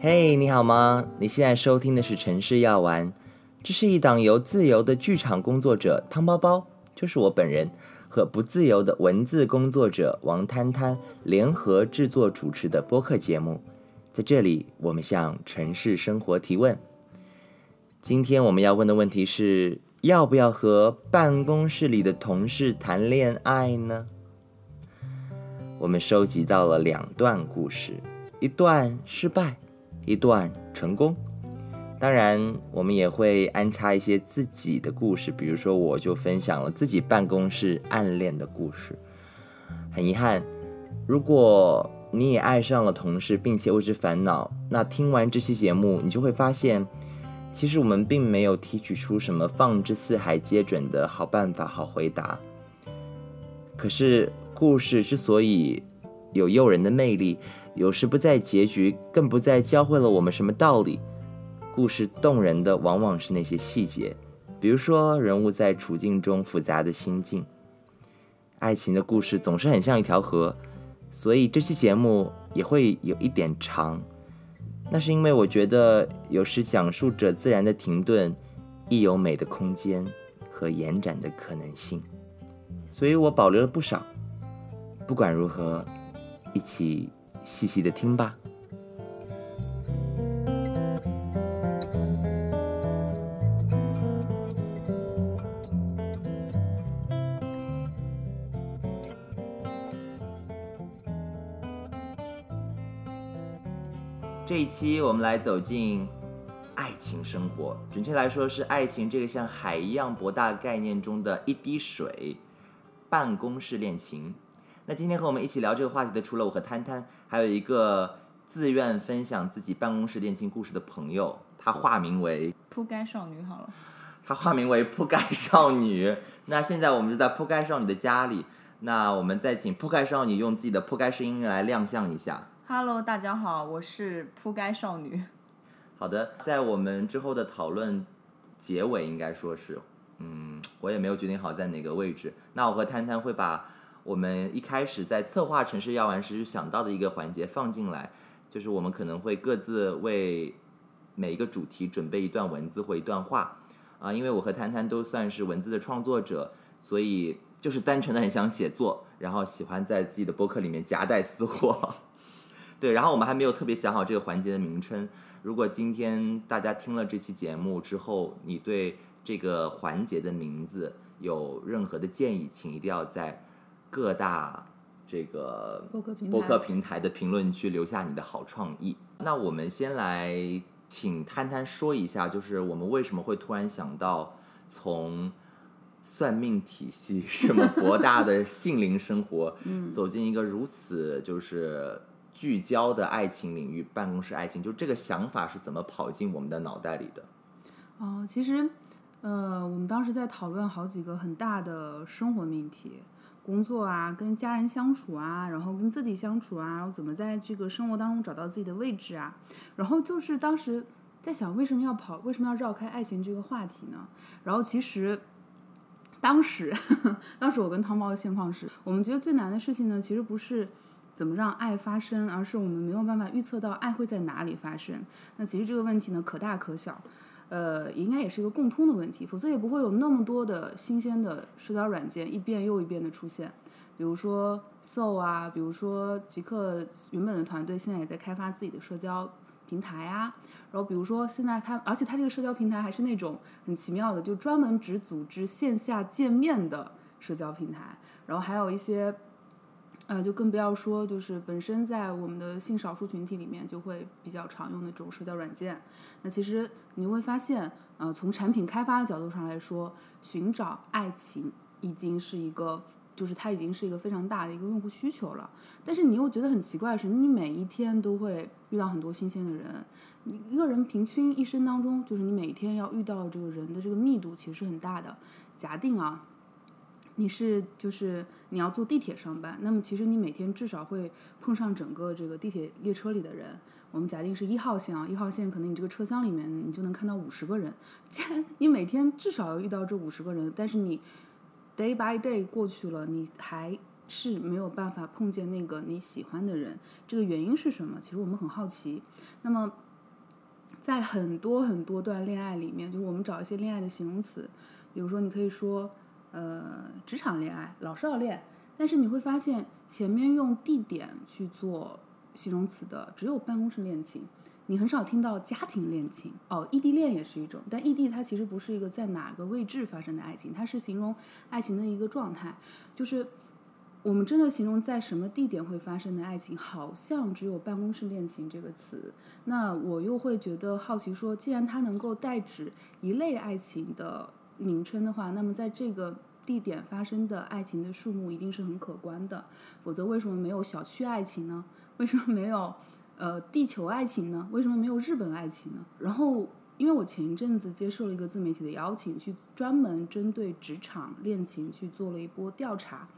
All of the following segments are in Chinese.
嘿，你好吗？你现在收听的是《城市药丸》，这是一档由自由的剧场工作者汤包包，就是我本人，和不自由的文字工作者王摊摊联合制作主持的播客节目。在这里，我们向城市生活提问。今天我们要问的问题是：要不要和办公室里的同事谈恋爱呢？我们收集到了两段故事，一段失败。一段成功，当然我们也会安插一些自己的故事，比如说我就分享了自己办公室暗恋的故事。很遗憾，如果你也爱上了同事，并且为之烦恼，那听完这期节目，你就会发现，其实我们并没有提取出什么放之四海皆准的好办法、好回答。可是故事之所以有诱人的魅力。有时不在结局，更不在教会了我们什么道理。故事动人的往往是那些细节，比如说人物在处境中复杂的心境。爱情的故事总是很像一条河，所以这期节目也会有一点长。那是因为我觉得有时讲述者自然的停顿，亦有美的空间和延展的可能性，所以我保留了不少。不管如何，一起。细细的听吧。这一期我们来走进爱情生活，准确来说是爱情这个像海一样博大概念中的一滴水——办公室恋情。那今天和我们一起聊这个话题的，除了我和摊摊，还有一个自愿分享自己办公室恋情故事的朋友，他化名为铺盖少女。好了，他化名为铺盖少女。那现在我们就在铺盖少女的家里，那我们再请铺盖少女用自己的铺盖声音来亮相一下。Hello，大家好，我是铺盖少女。好的，在我们之后的讨论结尾，应该说是，嗯，我也没有决定好在哪个位置。那我和摊摊会把。我们一开始在策划城市药丸时想到的一个环节放进来，就是我们可能会各自为每一个主题准备一段文字或一段话啊，因为我和谈谈都算是文字的创作者，所以就是单纯的很想写作，然后喜欢在自己的博客里面夹带私货。对，然后我们还没有特别想好这个环节的名称。如果今天大家听了这期节目之后，你对这个环节的名字有任何的建议，请一定要在。各大这个播客平台的评论区留下你的好创意。那我们先来请摊摊说一下，就是我们为什么会突然想到从算命体系什么博大的性灵生活，走进一个如此就是聚焦的爱情领域——办公室爱情。就这个想法是怎么跑进我们的脑袋里的？哦，其实，呃，我们当时在讨论好几个很大的生活命题。工作啊，跟家人相处啊，然后跟自己相处啊，然后怎么在这个生活当中找到自己的位置啊？然后就是当时在想，为什么要跑，为什么要绕开爱情这个话题呢？然后其实当时，当时我跟汤包的现况是，我们觉得最难的事情呢，其实不是怎么让爱发生，而是我们没有办法预测到爱会在哪里发生。那其实这个问题呢，可大可小。呃，应该也是一个共通的问题，否则也不会有那么多的新鲜的社交软件一遍又一遍的出现。比如说 So 啊，比如说极客原本的团队现在也在开发自己的社交平台啊。然后比如说现在它，而且它这个社交平台还是那种很奇妙的，就专门只组织线下见面的社交平台。然后还有一些。呃，就更不要说，就是本身在我们的性少数群体里面就会比较常用的这种社交软件。那其实你会发现，呃，从产品开发的角度上来说，寻找爱情已经是一个，就是它已经是一个非常大的一个用户需求了。但是你又觉得很奇怪的是，你每一天都会遇到很多新鲜的人。你一个人平均一生当中，就是你每天要遇到这个人的这个密度其实是很大的。假定啊。你是就是你要坐地铁上班，那么其实你每天至少会碰上整个这个地铁列车里的人。我们假定是一号线啊，一号线可能你这个车厢里面你就能看到五十个人。既然你每天至少要遇到这五十个人，但是你 day by day 过去了，你还是没有办法碰见那个你喜欢的人，这个原因是什么？其实我们很好奇。那么在很多很多段恋爱里面，就是我们找一些恋爱的形容词，比如说你可以说，呃，职场恋爱、老少恋，但是你会发现前面用地点去做形容词的只有办公室恋情，你很少听到家庭恋情。哦，异地恋也是一种，但异地它其实不是一个在哪个位置发生的爱情，它是形容爱情的一个状态，就是。我们真的形容在什么地点会发生的爱情，好像只有办公室恋情这个词。那我又会觉得好奇，说既然它能够代指一类爱情的名称的话，那么在这个地点发生的爱情的数目一定是很可观的。否则为什么没有小区爱情呢？为什么没有呃地球爱情呢？为什么没有日本爱情呢？然后，因为我前一阵子接受了一个自媒体的邀请，去专门针对职场恋情去做了一波调查。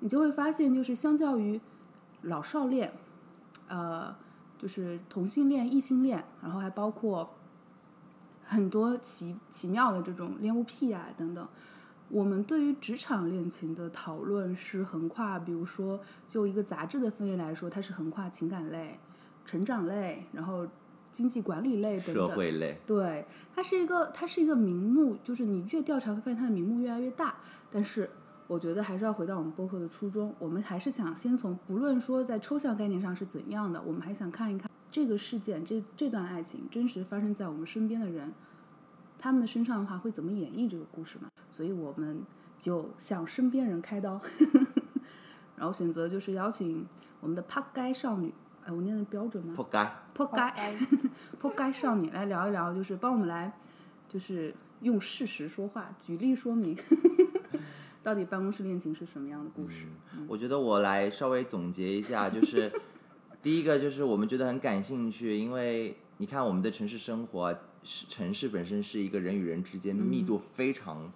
你就会发现，就是相较于老少恋，呃，就是同性恋、异性恋，然后还包括很多奇奇妙的这种恋物癖啊等等。我们对于职场恋情的讨论是横跨，比如说就一个杂志的分类来说，它是横跨情感类、成长类，然后经济管理类等等。社会类。对，它是一个，它是一个名目，就是你越调查会发现它的名目越来越大，但是。我觉得还是要回到我们播客的初衷，我们还是想先从不论说在抽象概念上是怎样的，我们还想看一看这个事件，这这段爱情真实发生在我们身边的人，他们的身上的话会怎么演绎这个故事嘛？所以我们就向身边人开刀，然后选择就是邀请我们的扑街少女，哎，我念的标准吗？扑街，扑街，扑街少女来聊一聊，就是帮我们来，就是用事实说话，举例说明。到底办公室恋情是什么样的故事？我觉得我来稍微总结一下，就是第一个就是我们觉得很感兴趣，因为你看我们的城市生活，城市本身是一个人与人之间密度非常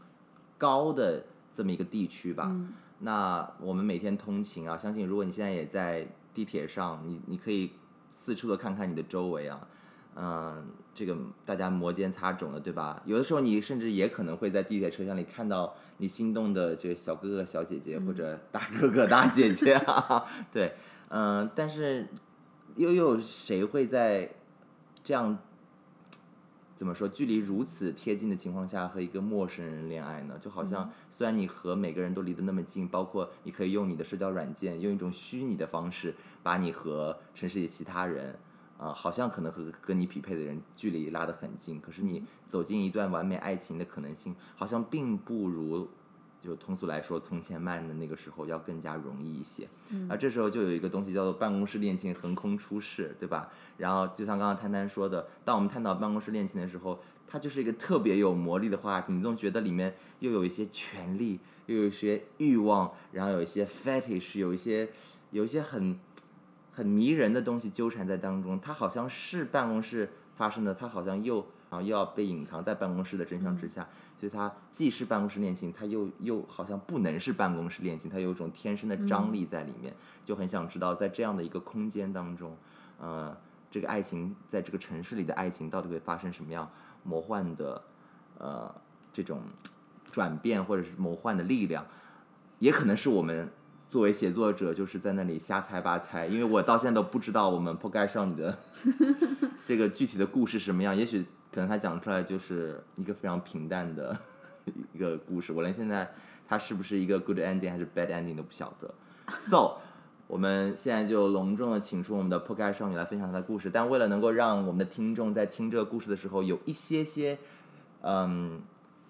高的这么一个地区吧。那我们每天通勤啊，相信如果你现在也在地铁上，你你可以四处的看看你的周围啊。嗯，这个大家摩肩擦踵的，对吧？有的时候你甚至也可能会在地铁车厢里看到你心动的这个小哥哥、小姐姐或者大哥哥、大姐姐啊。对，嗯，但是又有谁会在这样怎么说距离如此贴近的情况下和一个陌生人恋爱呢？就好像虽然你和每个人都离得那么近，包括你可以用你的社交软件，用一种虚拟的方式把你和城市里其他人。啊，好像可能和和你匹配的人距离拉得很近，可是你走进一段完美爱情的可能性，好像并不如就通俗来说从前慢的那个时候要更加容易一些。而这时候就有一个东西叫做办公室恋情横空出世，对吧？然后就像刚刚摊摊说的，当我们探讨办公室恋情的时候，它就是一个特别有魔力的话题，你总觉得里面又有一些权力，又有一些欲望，然后有一些 fetish，有一些有一些很。很迷人的东西纠缠在当中，它好像是办公室发生的，它好像又啊又要被隐藏在办公室的真相之下，所以它既是办公室恋情，它又又好像不能是办公室恋情，它有一种天生的张力在里面，就很想知道在这样的一个空间当中，呃，这个爱情在这个城市里的爱情到底会发生什么样魔幻的呃这种转变或者是魔幻的力量，也可能是我们。作为写作者，就是在那里瞎猜八猜，因为我到现在都不知道我们破盖少女的 这个具体的故事什么样。也许可能他讲出来就是一个非常平淡的 一个故事，我连现在他是不是一个 good ending 还是 bad ending 都不晓得。So，我们现在就隆重的请出我们的破盖少女来分享她的故事。但为了能够让我们的听众在听这个故事的时候有一些些，嗯。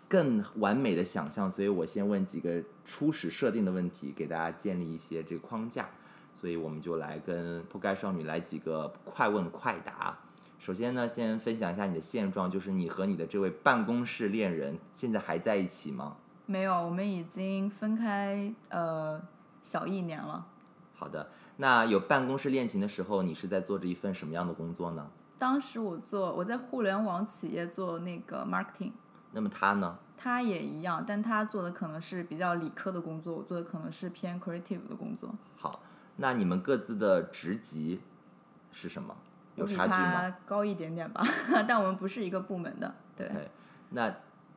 更完美的想象，所以我先问几个初始设定的问题，给大家建立一些这个框架。所以我们就来跟破盖少女来几个快问快答。首先呢，先分享一下你的现状，就是你和你的这位办公室恋人现在还在一起吗？没有，我们已经分开呃小一年了。好的，那有办公室恋情的时候，你是在做着一份什么样的工作呢？当时我做我在互联网企业做那个 marketing。那么他呢？他也一样，但他做的可能是比较理科的工作，我做的可能是偏 creative 的工作。好，那你们各自的职级是什么？有差距吗？高一点点吧，但我们不是一个部门的。对。那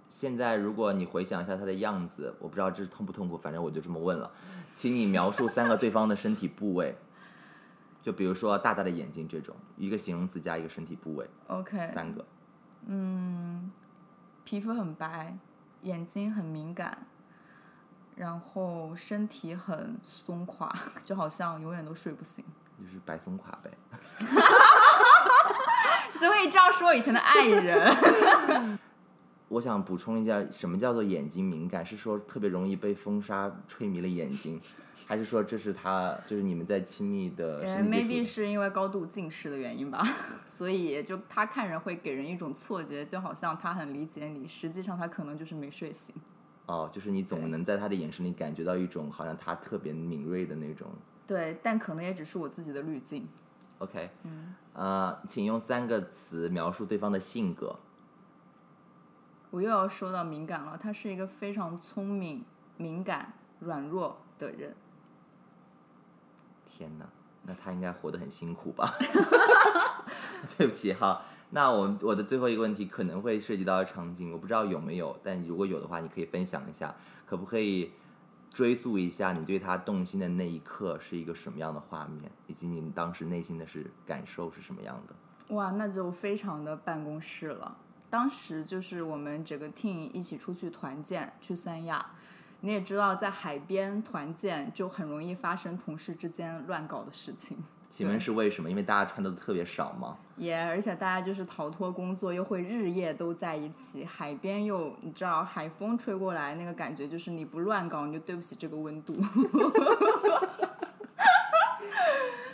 现在如果你回想一下他的样子，我不知道这是痛不痛苦，反正我就这么问了，请你描述三个对方的身体部位。就比如说大大的眼睛这种，一个形容词加一个身体部位，OK，三个。嗯皮肤很白，眼睛很敏感，然后身体很松垮，就好像永远都睡不醒。就是白松垮呗。怎么可以这样说以前的爱人？我想补充一下，什么叫做眼睛敏感？是说特别容易被风沙吹迷了眼睛，还是说这是他就是你们在亲密的，maybe 是因为高度近视的原因吧，所以就他看人会给人一种错觉，就好像他很理解你，实际上他可能就是没睡醒。哦，就是你总能在他的眼神里感觉到一种好像他特别敏锐的那种。对，但可能也只是我自己的滤镜。OK，嗯，呃，请用三个词描述对方的性格。我又要说到敏感了，他是一个非常聪明、敏感、软弱的人。天哪，那他应该活得很辛苦吧？对不起哈，那我我的最后一个问题可能会涉及到场景，我不知道有没有，但如果有的话，你可以分享一下，可不可以追溯一下你对他动心的那一刻是一个什么样的画面，以及你当时内心的是感受是什么样的？哇，那就非常的办公室了。当时就是我们整个 team 一起出去团建，去三亚。你也知道，在海边团建就很容易发生同事之间乱搞的事情。请问是为什么？因为大家穿的都特别少吗？也而且大家就是逃脱工作，又会日夜都在一起，海边又你知道海风吹过来，那个感觉就是你不乱搞，你就对不起这个温度。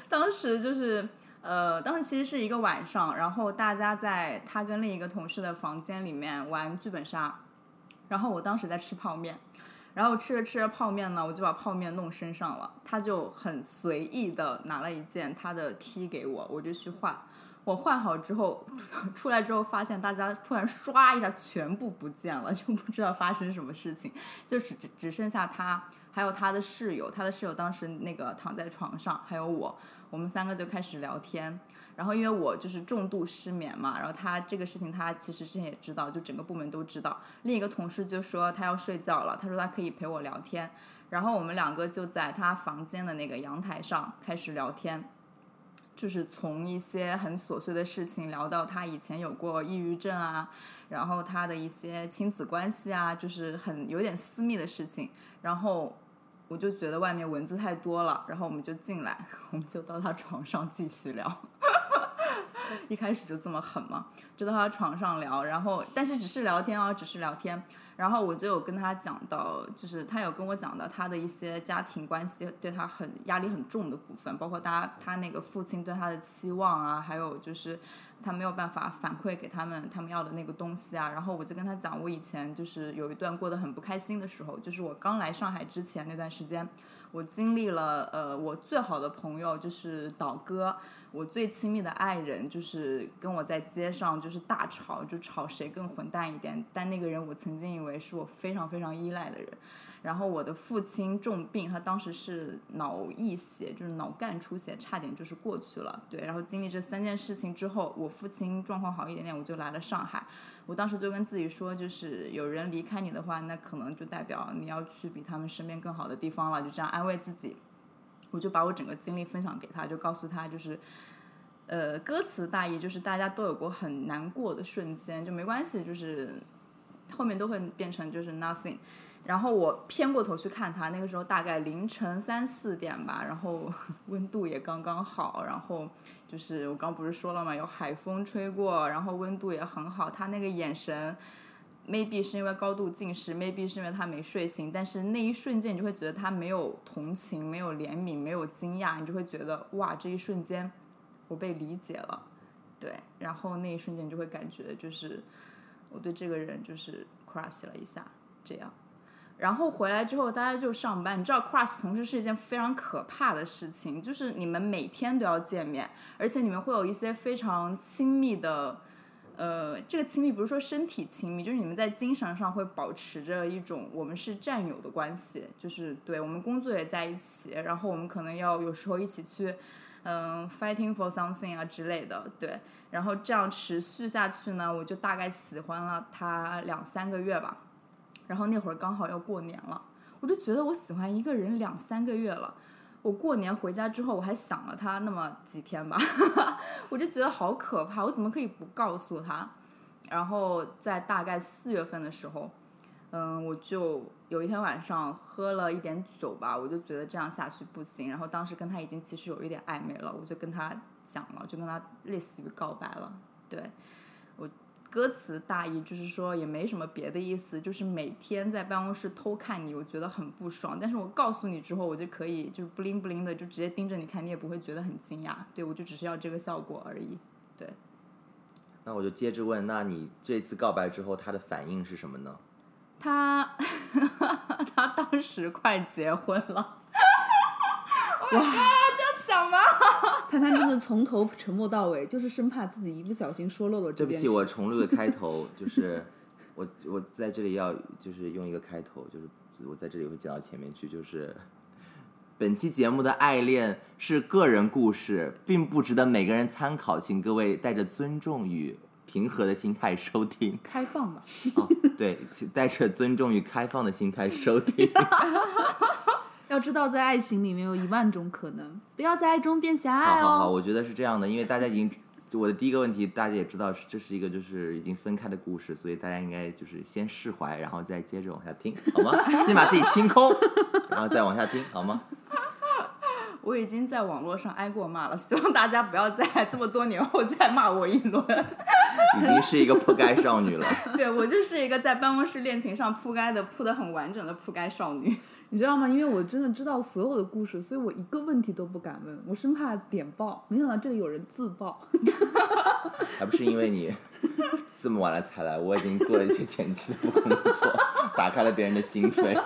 当时就是呃，当时其实是一个晚上，然后大家在他跟另一个同事的房间里面玩剧本杀，然后我当时在吃泡面。然后吃着吃着泡面呢，我就把泡面弄身上了。他就很随意的拿了一件他的 T 给我，我就去换。我换好之后 出来之后，发现大家突然唰一下全部不见了，就不知道发生什么事情，就只只只剩下他，还有他的室友。他的室友当时那个躺在床上，还有我，我们三个就开始聊天。然后因为我就是重度失眠嘛，然后他这个事情他其实之前也知道，就整个部门都知道。另一个同事就说他要睡觉了，他说他可以陪我聊天。然后我们两个就在他房间的那个阳台上开始聊天，就是从一些很琐碎的事情聊到他以前有过抑郁症啊，然后他的一些亲子关系啊，就是很有点私密的事情。然后我就觉得外面蚊子太多了，然后我们就进来，我们就到他床上继续聊。一开始就这么狠嘛，就到他床上聊，然后但是只是聊天哦，只是聊天。然后我就有跟他讲到，就是他有跟我讲到他的一些家庭关系对他很压力很重的部分，包括他他那个父亲对他的期望啊，还有就是他没有办法反馈给他们他们要的那个东西啊。然后我就跟他讲，我以前就是有一段过得很不开心的时候，就是我刚来上海之前那段时间，我经历了呃我最好的朋友就是倒戈。我最亲密的爱人就是跟我在街上就是大吵，就吵谁更混蛋一点。但那个人我曾经以为是我非常非常依赖的人。然后我的父亲重病，他当时是脑溢血，就是脑干出血，差点就是过去了。对，然后经历这三件事情之后，我父亲状况好一点点，我就来了上海。我当时就跟自己说，就是有人离开你的话，那可能就代表你要去比他们身边更好的地方了，就这样安慰自己。我就把我整个经历分享给他，就告诉他，就是，呃，歌词大意就是大家都有过很难过的瞬间，就没关系，就是后面都会变成就是 nothing。然后我偏过头去看他，那个时候大概凌晨三四点吧，然后 温度也刚刚好，然后就是我刚不是说了嘛，有海风吹过，然后温度也很好，他那个眼神。Maybe 是因为高度近视，maybe 是因为他没睡醒，但是那一瞬间你就会觉得他没有同情，没有怜悯，没有惊讶，你就会觉得哇，这一瞬间我被理解了，对，然后那一瞬间你就会感觉就是我对这个人就是 crush 了一下，这样，然后回来之后大家就上班，你知道 crush 同事是一件非常可怕的事情，就是你们每天都要见面，而且你们会有一些非常亲密的。呃，这个亲密不是说身体亲密，就是你们在精神上会保持着一种我们是战友的关系，就是对我们工作也在一起，然后我们可能要有时候一起去，嗯，fighting for something 啊之类的，对，然后这样持续下去呢，我就大概喜欢了他两三个月吧，然后那会儿刚好要过年了，我就觉得我喜欢一个人两三个月了。我过年回家之后，我还想了他那么几天吧，我就觉得好可怕，我怎么可以不告诉他？然后在大概四月份的时候，嗯，我就有一天晚上喝了一点酒吧，我就觉得这样下去不行。然后当时跟他已经其实有一点暧昧了，我就跟他讲了，就跟他类似于告白了。对歌词大意就是说也没什么别的意思，就是每天在办公室偷看你，我觉得很不爽。但是我告诉你之后，我就可以就是不灵不灵的就直接盯着你看，你也不会觉得很惊讶。对我就只是要这个效果而已。对。那我就接着问，那你这次告白之后，他的反应是什么呢？他 他当时快结婚了，哇？探探真的从头沉默到尾，就是生怕自己一不小心说漏了。对不起，我重录个 开头，就是我我在这里要就是用一个开头，就是我在这里会讲到前面去，就是本期节目的爱恋是个人故事，并不值得每个人参考，请各位带着尊重与平和的心态收听。开放吧，哦，对，请带着尊重与开放的心态收听。要知道在爱情里面有一万种可能，不要在爱中变狭隘哦。好好好，我觉得是这样的，因为大家已经，我的第一个问题大家也知道，是这是一个就是已经分开的故事，所以大家应该就是先释怀，然后再接着往下听，好吗？先把自己清空，然后再往下听，好吗？我已经在网络上挨过骂了，希望大家不要在这么多年后再骂我一轮。已经是一个铺盖少女了。对我就是一个在办公室恋情上铺盖的铺的很完整的铺盖少女。你知道吗？因为我真的知道所有的故事，所以我一个问题都不敢问，我生怕点爆。没想到这里有人自爆，还不是因为你 这么晚了才来，我已经做了一些前期的工作，打开了别人的心扉。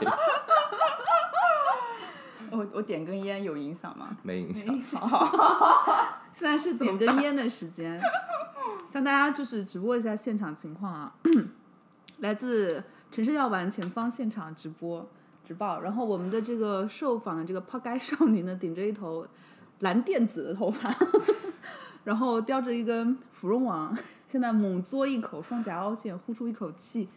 我我点根烟有影响吗？没影响。现在是点根烟的时间，向大家就是直播一下现场情况啊，来自城市药丸前方现场直播。直报，然后我们的这个受访的这个抛开少女呢，顶着一头蓝电子的头发，然后叼着一根芙蓉王，现在猛嘬一口，双颊凹陷，呼出一口气。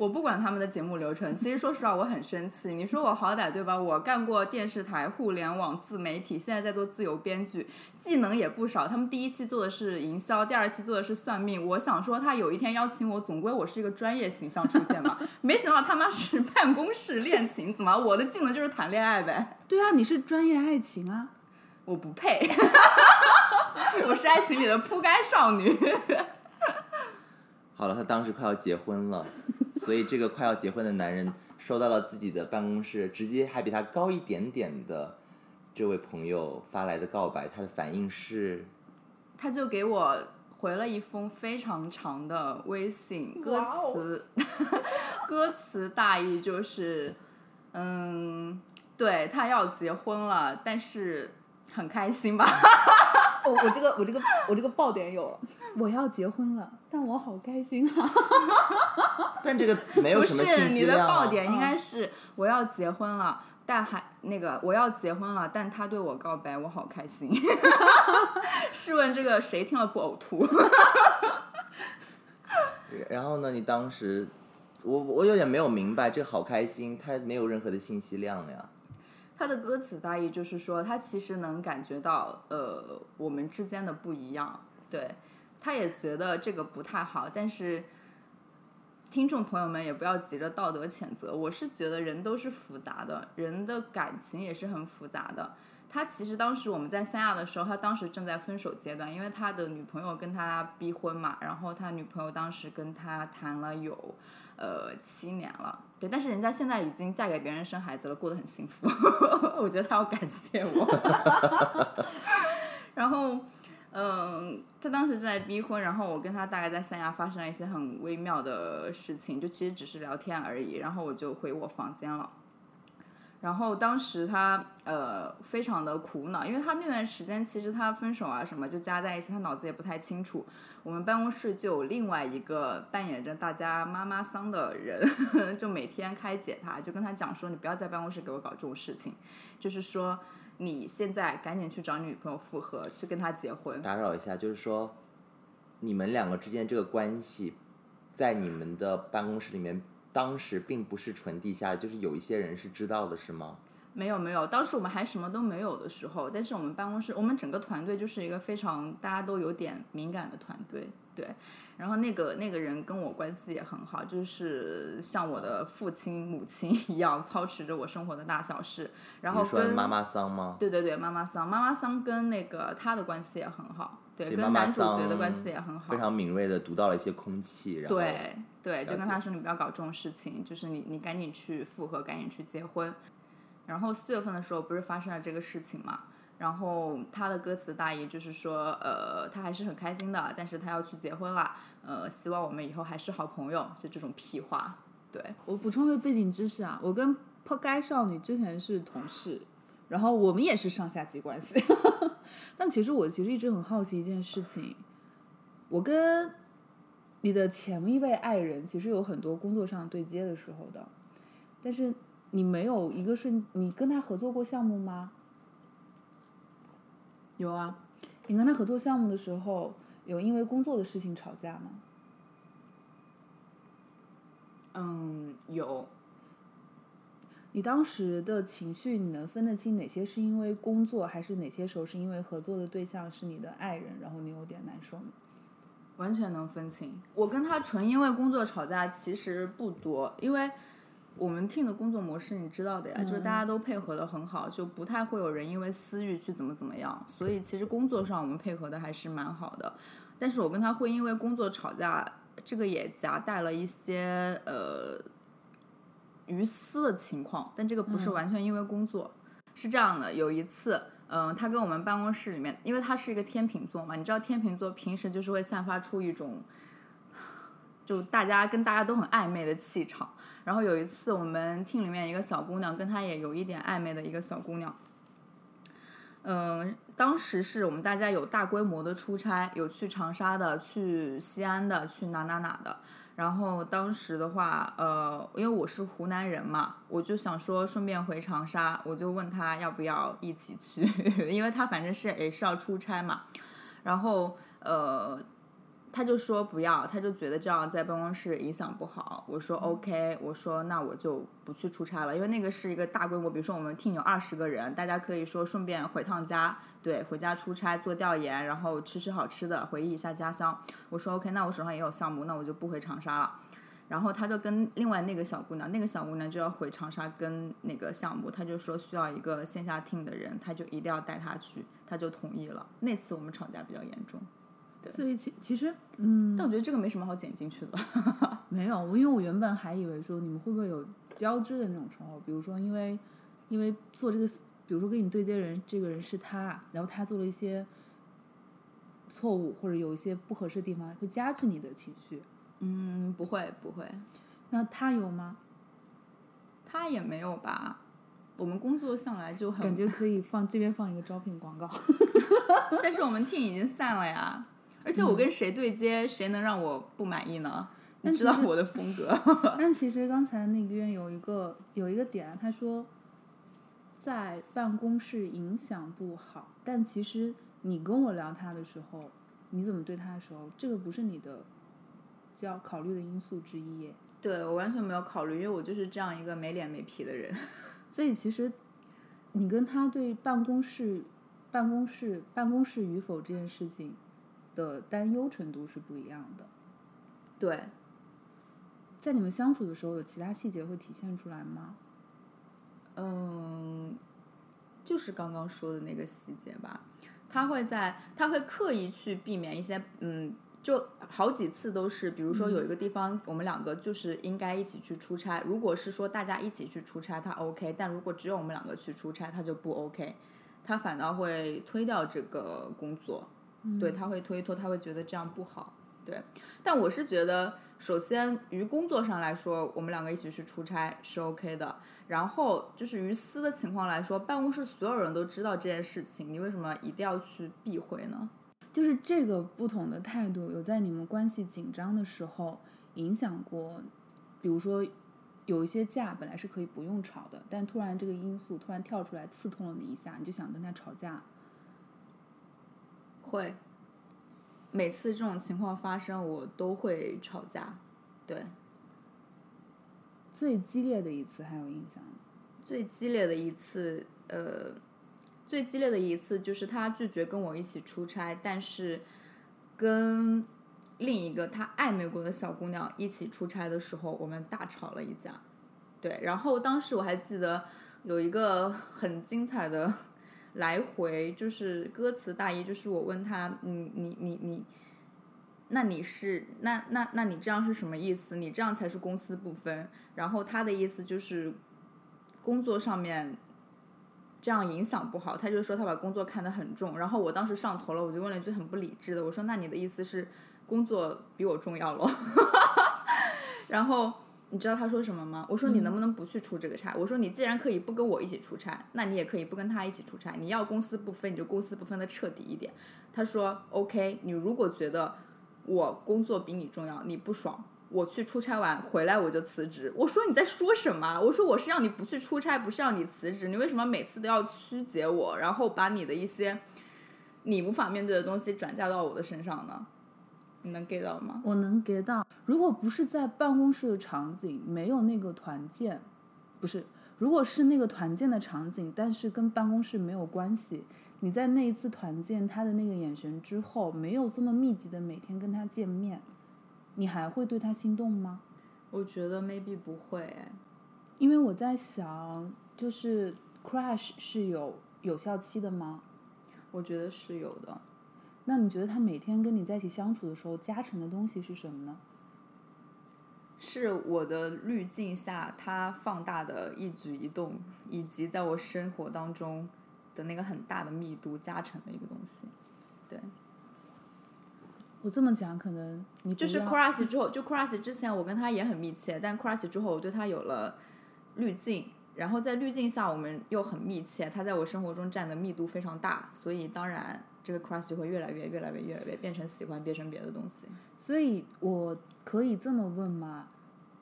我不管他们的节目流程，其实说实话我很生气。你说我好歹对吧？我干过电视台、互联网、自媒体，现在在做自由编剧，技能也不少。他们第一期做的是营销，第二期做的是算命。我想说他有一天邀请我，总归我是一个专业形象出现嘛。没想到他妈是办公室恋情，怎么我的技能就是谈恋爱呗？对啊，你是专业爱情啊，我不配，我是爱情里的铺盖少女。好了，他当时快要结婚了，所以这个快要结婚的男人收到了自己的办公室直接还比他高一点点的这位朋友发来的告白，他的反应是，他就给我回了一封非常长的微信，歌词 歌词大意就是，嗯，对他要结婚了，但是很开心吧？我 我这个我这个我这个爆点有了。我要结婚了，但我好开心啊！但这个没有什么信息量。不是你的爆点应该是我要结婚了，但还那个我要结婚了，但他对我告白，我好开心。试问这个谁听了不呕吐？然后呢？你当时我我有点没有明白，这好开心，他没有任何的信息量呀。他的歌词大意就是说，他其实能感觉到呃我们之间的不一样，对。他也觉得这个不太好，但是听众朋友们也不要急着道德谴责。我是觉得人都是复杂的，人的感情也是很复杂的。他其实当时我们在三亚的时候，他当时正在分手阶段，因为他的女朋友跟他逼婚嘛。然后他女朋友当时跟他谈了有呃七年了，对，但是人家现在已经嫁给别人生孩子了，过得很幸福。我觉得他要感谢我。然后。嗯，他当时正在逼婚，然后我跟他大概在三亚发生了一些很微妙的事情，就其实只是聊天而已。然后我就回我房间了。然后当时他呃非常的苦恼，因为他那段时间其实他分手啊什么就加在一起，他脑子也不太清楚。我们办公室就有另外一个扮演着大家妈妈桑的人，就每天开解他，就跟他讲说：“你不要在办公室给我搞这种事情。”就是说。你现在赶紧去找女朋友复合，去跟她结婚。打扰一下，就是说，你们两个之间这个关系，在你们的办公室里面，当时并不是纯地下，就是有一些人是知道的，是吗？没有没有，当时我们还什么都没有的时候，但是我们办公室，我们整个团队就是一个非常大家都有点敏感的团队，对。然后那个那个人跟我关系也很好，就是像我的父亲母亲一样，操持着我生活的大小事。然后跟妈妈桑吗？对对对，妈妈桑，妈妈桑跟那个他的关系也很好，对，跟男主角的关系也很好，非常敏锐的读到了一些空气，然后对对，就跟他说你不要搞这种事情，就是你你赶紧去复合，赶紧去结婚。然后四月份的时候不是发生了这个事情嘛？然后他的歌词大意就是说，呃，他还是很开心的，但是他要去结婚了，呃，希望我们以后还是好朋友，就这种屁话。对我补充个背景知识啊，我跟破该少女之前是同事，然后我们也是上下级关系。但其实我其实一直很好奇一件事情，我跟你的前一位爱人其实有很多工作上对接的时候的，但是。你没有一个瞬，你跟他合作过项目吗？有啊，你跟他合作项目的时候，有因为工作的事情吵架吗？嗯，有。你当时的情绪，你能分得清哪些是因为工作，还是哪些时候是因为合作的对象是你的爱人，然后你有点难受吗？完全能分清。我跟他纯因为工作吵架其实不多，因为。我们 team 的工作模式你知道的呀，就是大家都配合的很好，就不太会有人因为私欲去怎么怎么样。所以其实工作上我们配合的还是蛮好的。但是我跟他会因为工作吵架，这个也夹带了一些呃于私的情况，但这个不是完全因为工作。是这样的，有一次，嗯，他跟我们办公室里面，因为他是一个天秤座嘛，你知道天秤座平时就是会散发出一种，就大家跟大家都很暧昧的气场。然后有一次，我们厅里面一个小姑娘跟他也有一点暧昧的一个小姑娘，嗯，当时是我们大家有大规模的出差，有去长沙的，去西安的，去哪哪哪的。然后当时的话，呃，因为我是湖南人嘛，我就想说顺便回长沙，我就问他要不要一起去，因为他反正是也是要出差嘛。然后呃。他就说不要，他就觉得这样在办公室影响不好。我说 OK，我说那我就不去出差了，因为那个是一个大规模，比如说我们 team 有二十个人，大家可以说顺便回趟家，对，回家出差做调研，然后吃吃好吃的，回忆一下家乡。我说 OK，那我手上也有项目，那我就不回长沙了。然后他就跟另外那个小姑娘，那个小姑娘就要回长沙跟那个项目，他就说需要一个线下 team 的人，他就一定要带她去，他就同意了。那次我们吵架比较严重。所以其其实，嗯，但我觉得这个没什么好剪进去的吧。没有，我因为我原本还以为说你们会不会有交织的那种时候，比如说因为因为做这个，比如说跟你对接人这个人是他，然后他做了一些错误或者有一些不合适的地方，会加剧你的情绪。嗯，不会不会。那他有吗？他也没有吧。我们工作向来就很感觉可以放这边放一个招聘广告，但是我们 team 已经散了呀。而且我跟谁对接，谁能让我不满意呢？你知道我的风格。但其实刚才那边有一个有一个点，他说在办公室影响不好，但其实你跟我聊他的时候，你怎么对他的时候，这个不是你的就要考虑的因素之一耶。对我完全没有考虑，因为我就是这样一个没脸没皮的人。所以其实你跟他对办公室、办公室、办公室与否这件事情。的担忧程度是不一样的，对，在你们相处的时候，有其他细节会体现出来吗？嗯，就是刚刚说的那个细节吧，他会在，他会刻意去避免一些，嗯，就好几次都是，比如说有一个地方，我们两个就是应该一起去出差，如果是说大家一起去出差，他 OK，但如果只有我们两个去出差，他就不 OK，他反倒会推掉这个工作。对他会推脱，他会觉得这样不好。对，但我是觉得，首先于工作上来说，我们两个一起去出差是 OK 的。然后就是于私的情况来说，办公室所有人都知道这件事情，你为什么一定要去避讳呢？就是这个不同的态度，有在你们关系紧张的时候影响过？比如说，有一些架本来是可以不用吵的，但突然这个因素突然跳出来刺痛了你一下，你就想跟他吵架。会，每次这种情况发生，我都会吵架。对，最激烈的一次还有印象吗？最激烈的一次，呃，最激烈的一次就是他拒绝跟我一起出差，但是跟另一个他暧昧过的小姑娘一起出差的时候，我们大吵了一架。对，然后当时我还记得有一个很精彩的来回，就是歌词大意，就是我问他，你你你你，那你是那那那你这样是什么意思？你这样才是公私不分。然后他的意思就是工作上面这样影响不好，他就说他把工作看得很重。然后我当时上头了，我就问了一句很不理智的，我说那你的意思是工作比我重要咯？然后。你知道他说什么吗？我说你能不能不去出这个差？我说你既然可以不跟我一起出差，那你也可以不跟他一起出差。你要公私不分，你就公私不分的彻底一点。他说 OK，你如果觉得我工作比你重要，你不爽，我去出差完回来我就辞职。我说你在说什么？我说我是让你不去出差，不是让你辞职。你为什么每次都要曲解我，然后把你的一些你无法面对的东西转嫁到我的身上呢？你能 get 到吗？我能 get 到。如果不是在办公室的场景，没有那个团建，不是，如果是那个团建的场景，但是跟办公室没有关系，你在那一次团建他的那个眼神之后，没有这么密集的每天跟他见面，你还会对他心动吗？我觉得 maybe 不会，因为我在想，就是 crush 是有有效期的吗？我觉得是有的。那你觉得他每天跟你在一起相处的时候，加成的东西是什么呢？是我的滤镜下他放大的一举一动，以及在我生活当中的那个很大的密度加成的一个东西。对，我这么讲可能你就是 crush 之后，就 crush 之前我跟他也很密切，但 crush 之后我对他有了滤镜，然后在滤镜下我们又很密切，他在我生活中占的密度非常大，所以当然。这个 crush 会越来越、越来越、越来越变成喜欢，变成别的东西。所以我可以这么问吗？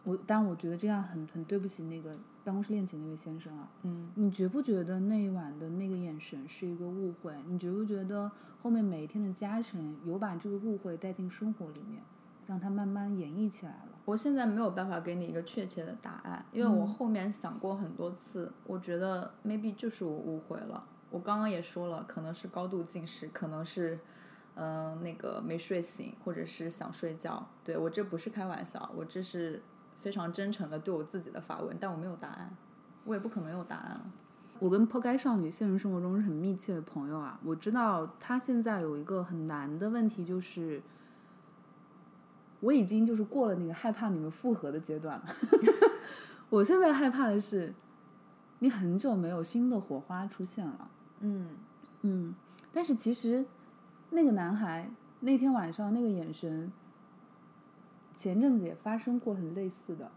我，但我觉得这样很很对不起那个办公室恋情那位先生啊。嗯。你觉不觉得那一晚的那个眼神是一个误会？你觉不觉得后面每一天的加成有把这个误会带进生活里面，让它慢慢演绎起来了？我现在没有办法给你一个确切的答案，因为我后面想过很多次，我觉得 maybe 就是我误会了。我刚刚也说了，可能是高度近视，可能是，嗯，那个没睡醒，或者是想睡觉。对我这不是开玩笑，我这是非常真诚的对我自己的发问，但我没有答案，我也不可能有答案了。我跟破盖少女现实生活中是很密切的朋友啊，我知道她现在有一个很难的问题，就是我已经就是过了那个害怕你们复合的阶段了，我现在害怕的是你很久没有新的火花出现了。嗯嗯，但是其实那个男孩那天晚上那个眼神，前阵子也发生过很类似的，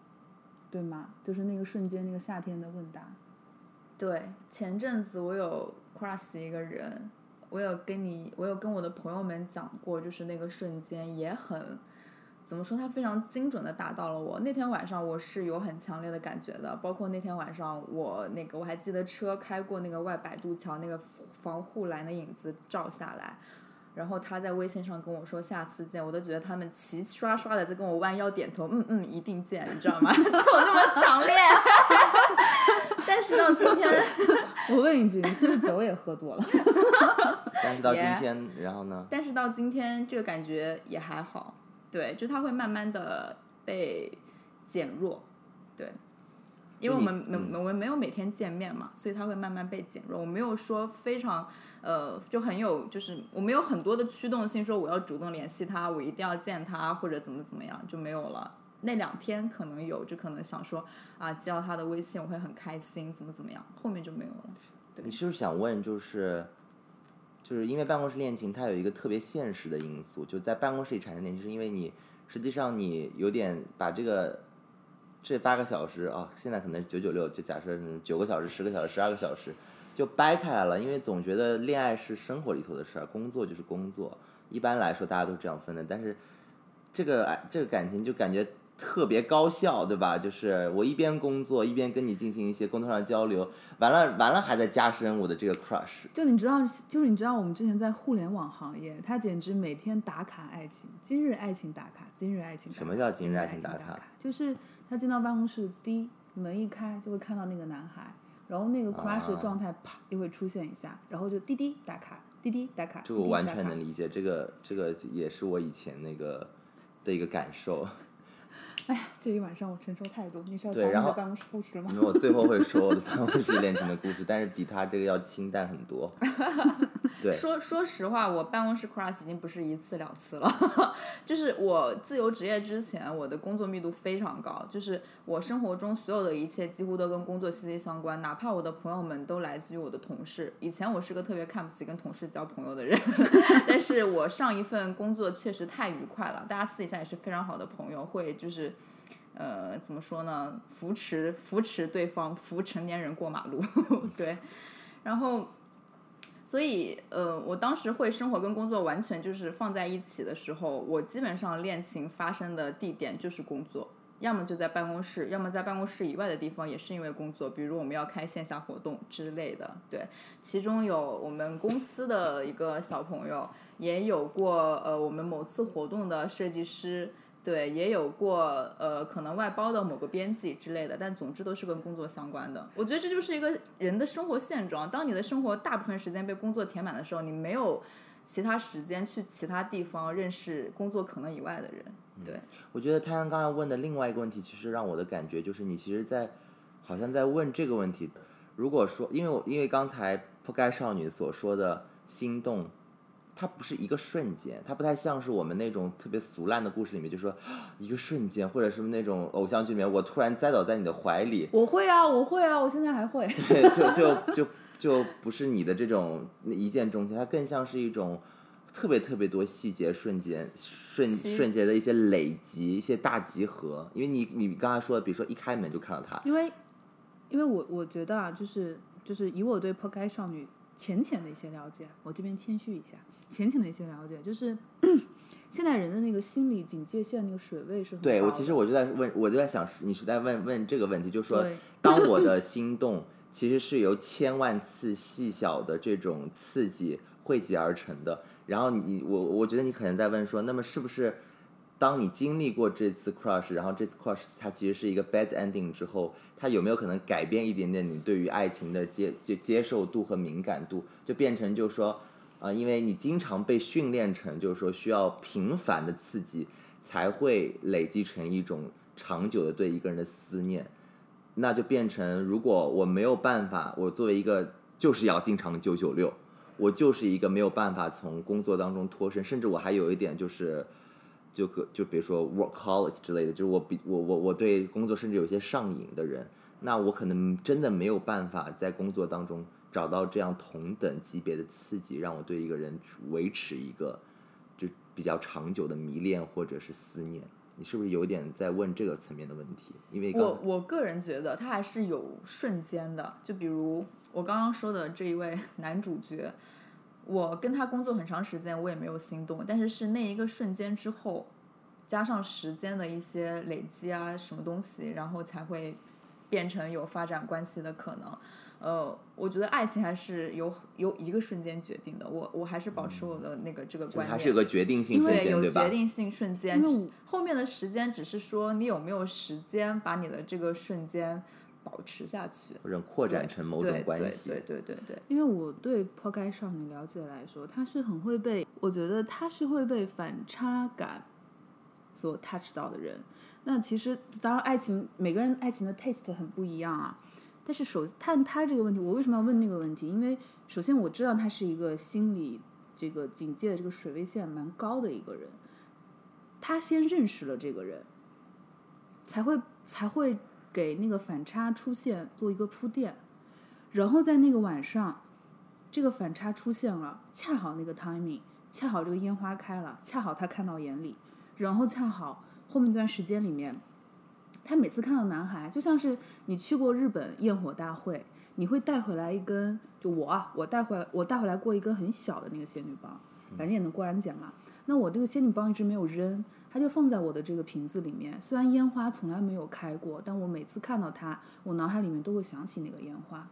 对吗？就是那个瞬间，那个夏天的问答。对，前阵子我有 crush 一个人，我有跟你，我有跟我的朋友们讲过，就是那个瞬间也很。怎么说？他非常精准的打到了我。那天晚上我是有很强烈的感觉的，包括那天晚上我那个我还记得车开过那个外摆渡桥，那个防护栏的影子照下来，然后他在微信上跟我说下次见，我都觉得他们齐刷刷的在跟我弯腰点头，嗯嗯，一定见，你知道吗？就那么强烈。但是到今天，我问一句，你是不是酒也喝多了？但是到今天，然后呢？但是到今天，这个感觉也还好。对，就它会慢慢的被减弱，对，因为我们没我们没有每天见面嘛，所以它会慢慢被减弱。我没有说非常呃，就很有，就是我没有很多的驱动性，说我要主动联系他，我一定要见他或者怎么怎么样就没有了。那两天可能有，就可能想说啊，接到他的微信我会很开心，怎么怎么样，后面就没有了。你是不是想问就是？就是因为办公室恋情，它有一个特别现实的因素，就在办公室里产生恋情，是因为你实际上你有点把这个这八个小时啊，现在可能九九六，就假设九个小时、十个小时、十二个小时，就掰开来了。因为总觉得恋爱是生活里头的事儿，工作就是工作。一般来说，大家都这样分的。但是这个爱，这个感情就感觉。特别高效，对吧？就是我一边工作一边跟你进行一些工作上的交流，完了完了还在加深我的这个 crush。就你知道，就是你知道，我们之前在互联网行业，他简直每天打卡爱情，今日爱情打卡，今日爱情。什么叫今日爱情打卡？就是他进到办公室，第一门一开就会看到那个男孩，然后那个 crush 的啊状态啪又会出现一下，然后就滴滴打卡，滴滴打卡，这个我完滴滴打卡全能理解，这个这个也是我以前那个的一个感受。哎呀，这一晚上我承受太多，你是要对然后找你的办公室故事了吗因？为我最后会说我的办公室恋情的故事，但是比他这个要清淡很多。对，说说实话，我办公室 crush 已经不是一次两次了。就是我自由职业之前，我的工作密度非常高，就是我生活中所有的一切几乎都跟工作息息相关，哪怕我的朋友们都来自于我的同事。以前我是个特别看不起跟同事交朋友的人，但是我上一份工作确实太愉快了，大家私底下也是非常好的朋友，会就是。呃，怎么说呢？扶持扶持对方，扶成年人过马路，对。然后所以，呃，我当时会生活跟工作完全就是放在一起的时候，我基本上恋情发生的地点就是工作，要么就在办公室，要么在办公室以外的地方，也是因为工作，比如我们要开线下活动之类的。对，其中有我们公司的一个小朋友，也有过呃我们某次活动的设计师。对，也有过呃，可能外包的某个编辑之类的，但总之都是跟工作相关的。我觉得这就是一个人的生活现状。当你的生活大部分时间被工作填满的时候，你没有其他时间去其他地方认识工作可能以外的人。对，我觉得太阳刚才问的另外一个问题，其实让我的感觉就是，你其实在好像在问这个问题。如果说，因为我因为刚才破盖少女所说的心动，它不是一个瞬间，它不太像是我们那种特别俗烂的故事里面，就说一个瞬间，或者是那种偶像剧里面，我突然栽倒在你的怀里，我会啊，我会啊，我现在还会。对，就就就就不是你的这种一见钟情，它更像是一种特别特别多细节瞬间瞬瞬间的一些累积，一些大集合。因为你你刚才说的，比如说一开门就看到他，因为，因为我我觉得啊，就是就是以我对破开少女浅浅的一些了解，我这边谦虚一下，浅浅的一些了解，就是 现代人的那个心理警戒线那个水位是很对我其实我就在问，我就在想，你是在问问这个问题，就是说，当我的心动其实是由千万次细小的这种刺激汇集而成的。然后你我我觉得你可能在问说，那么是不是当你经历过这次 crush，然后这次 crush 它其实是一个 bad ending 之后，它有没有可能改变一点点你对于爱情的接接接受度和敏感度，就变成就是说。啊、因为你经常被训练成，就是说需要频繁的刺激，才会累积成一种长久的对一个人的思念，那就变成如果我没有办法，我作为一个就是要经常九九六，我就是一个没有办法从工作当中脱身，甚至我还有一点就是，就可就比如说 workaholic 之类的，就是我比我我我对工作甚至有些上瘾的人，那我可能真的没有办法在工作当中找到这样同等级别的刺激，让我对一个人维持一个就比较长久的迷恋或者是思念。你是不是有点在问这个层面的问题？因为刚我我个人觉得他还是有瞬间的，就比如我刚刚说的这一位男主角，我跟他工作很长时间，我也没有心动，但是是那一个瞬间之后，加上时间的一些累积啊，什么东西，然后才会变成有发展关系的可能。呃，我觉得爱情还是由由一个瞬间决定的，我我还是保持我的那个这个观念。还是有个决定性瞬对，间，有对吧决？定性瞬间后面的时间只是说你有没有时间把你的这个瞬间保持下去，或者扩展成某种关系。对对对对对因为我对破开少女了解来说，她是很会被，我觉得她是会被反差感所 touch 到的人。那其实当然，爱情每个人爱情的 taste 很不一样啊。但是首探他这个问题，我为什么要问那个问题？因为首先我知道他是一个心理这个警戒的这个水位线蛮高的一个人，他先认识了这个人，才会才会给那个反差出现做一个铺垫，然后在那个晚上，这个反差出现了，恰好那个 timing，恰好这个烟花开了，恰好他看到眼里，然后恰好后面一段时间里面，他每次看到男孩，就像是你去过日本焰火大会，你会带回来一根，就我，我带回来我带回来过一根很小的那个仙女棒，反正也能过安检嘛。那我这个仙女棒一直没有扔，它就放在我的这个瓶子里面。虽然烟花从来没有开过，但我每次看到它，我脑海里面都会想起那个烟花。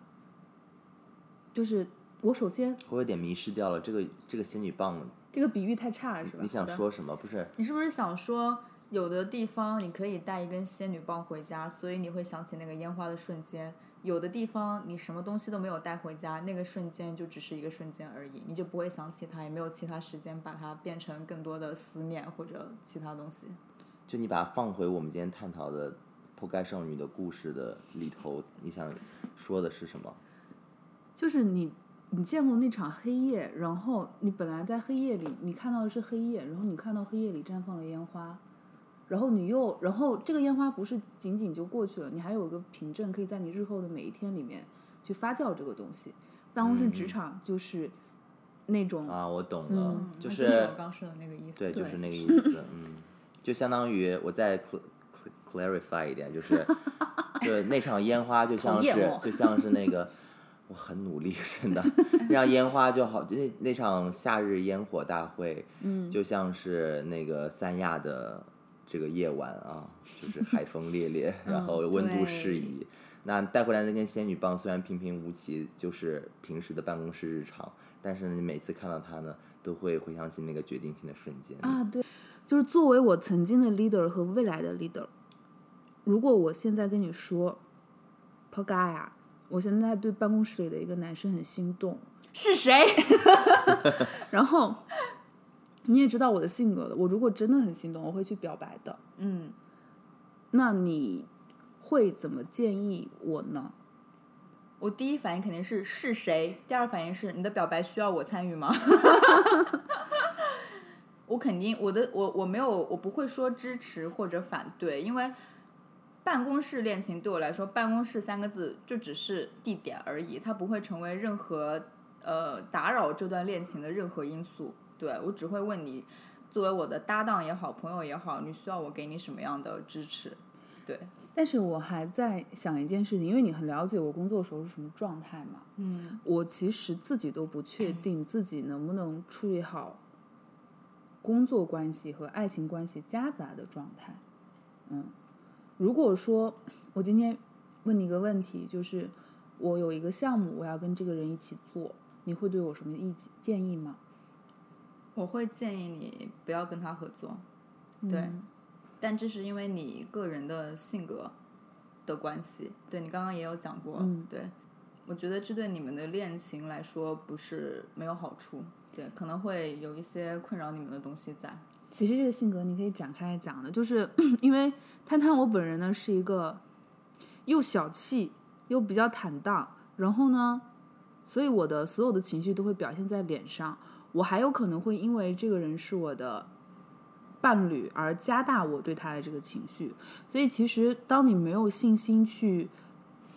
就是我首先我有点迷失掉了，这个这个仙女棒，这个比喻太差了，是吧？你想说什么？不是，你是不是想说，有的地方你可以带一根仙女棒回家，所以你会想起那个烟花的瞬间，有的地方你什么东西都没有带回家，那个瞬间就只是一个瞬间而已，你就不会想起它，也没有其他时间把它变成更多的思念或者其他东西。就你把它放回我们今天探讨的破盖少女的故事的里头，你想说的是什么？就是你，你见过那场黑夜，然后你本来在黑夜里，你看到的是黑夜，然后你看到黑夜里绽放了烟花，然后你又，然后这个烟花不是仅仅就过去了，你还有个凭证，可以在你日后的每一天里面去发酵这个东西。办公室职场就是那种，啊，我懂了，嗯就是我刚说的那个意思。对，就是那个意思，嗯，就相当于我再 cl- cl- clarify 一点，就是，就那场烟花就像是就像是那个，我很努力，真的，那场烟花就好，那那场夏日烟火大会，嗯，就像是那个三亚的这个夜晚啊，就是 海风烈烈，然后温度适宜。那带回来那根仙女棒虽然平平无奇，就是平时的办公室日常，但是你每次看到它呢，都会回想起那个决定性的瞬间。啊，对，就是作为我曾经的 leader 和未来的 leader，如果我现在跟你说 p o g a 呀，我现在对办公室里的一个男生很心动，是谁？然后你也知道我的性格了，我如果真的很心动，我会去表白的。嗯，那你会怎么建议我呢？我第一反应肯定是是谁，第二反应是你的表白需要我参与吗？我肯定我的我我没有我不会说支持或者反对，因为办公室恋情对我来说，办公室三个字就只是地点而已，它不会成为任何呃打扰这段恋情的任何因素。对我只会问你，作为我的搭档也好，朋友也好，你需要我给你什么样的支持？对，但是我还在想一件事情，因为你很了解我工作的时候是什么状态嘛。嗯，我其实自己都不确定自己能不能处理好工作关系和爱情关系夹杂的状态。嗯，如果说我今天问你一个问题，就是我有一个项目，我要跟这个人一起做，你会对我什么意见建议吗？我会建议你不要跟他合作。对，但这是因为你个人的性格的关系。对你刚刚也有讲过，嗯对，我觉得这对你们的恋情来说不是没有好处，对，可能会有一些困扰你们的东西在。其实这个性格你可以展开来讲的，就是 因为摊摊我本人呢是一个又小气又比较坦荡，然后呢，所以我的所有的情绪都会表现在脸上。我还有可能会因为这个人是我的伴侣而加大我对他的这个情绪。所以其实当你没有信心去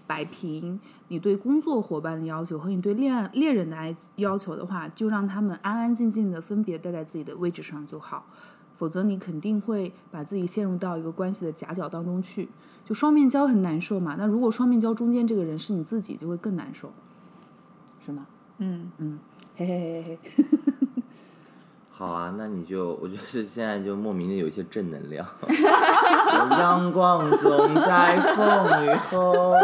摆平你对工作伙伴的要求和你对恋爱恋人的爱要求的话，就让他们安安静静的分别待在自己的位置上就好。否则你肯定会把自己陷入到一个关系的夹角当中去，就双面胶很难受嘛。那如果双面胶中间这个人是你自己，就会更难受，是吗？嗯嗯，嘿嘿嘿。好啊，那你就我觉得是现在就莫名的有一些正能量，阳光总在风雨后。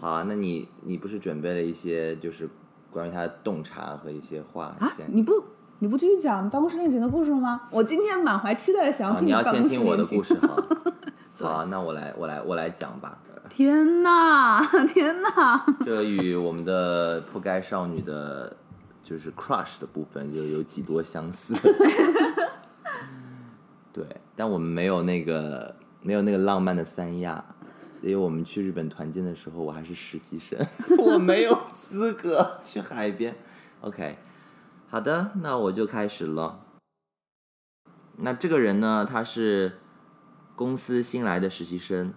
好啊，那你你不是准备了一些就是关于他的洞察和一些话啊？，你不你不继续讲办公室恋情的故事了吗？我今天满怀期待的想啊，你要先听我的。故事哈。好啊，那我来我来我来讲吧。天哪，天哪！这与我们的破盖少女的，就是 crush 的部分就有几多相似。对，但我们没有那个没有那个浪漫的三亚，因为我们去日本团建的时候，我还是实习生，我没有资格去海边。OK，好的，那我就开始了。那这个人呢，他是公司新来的实习生。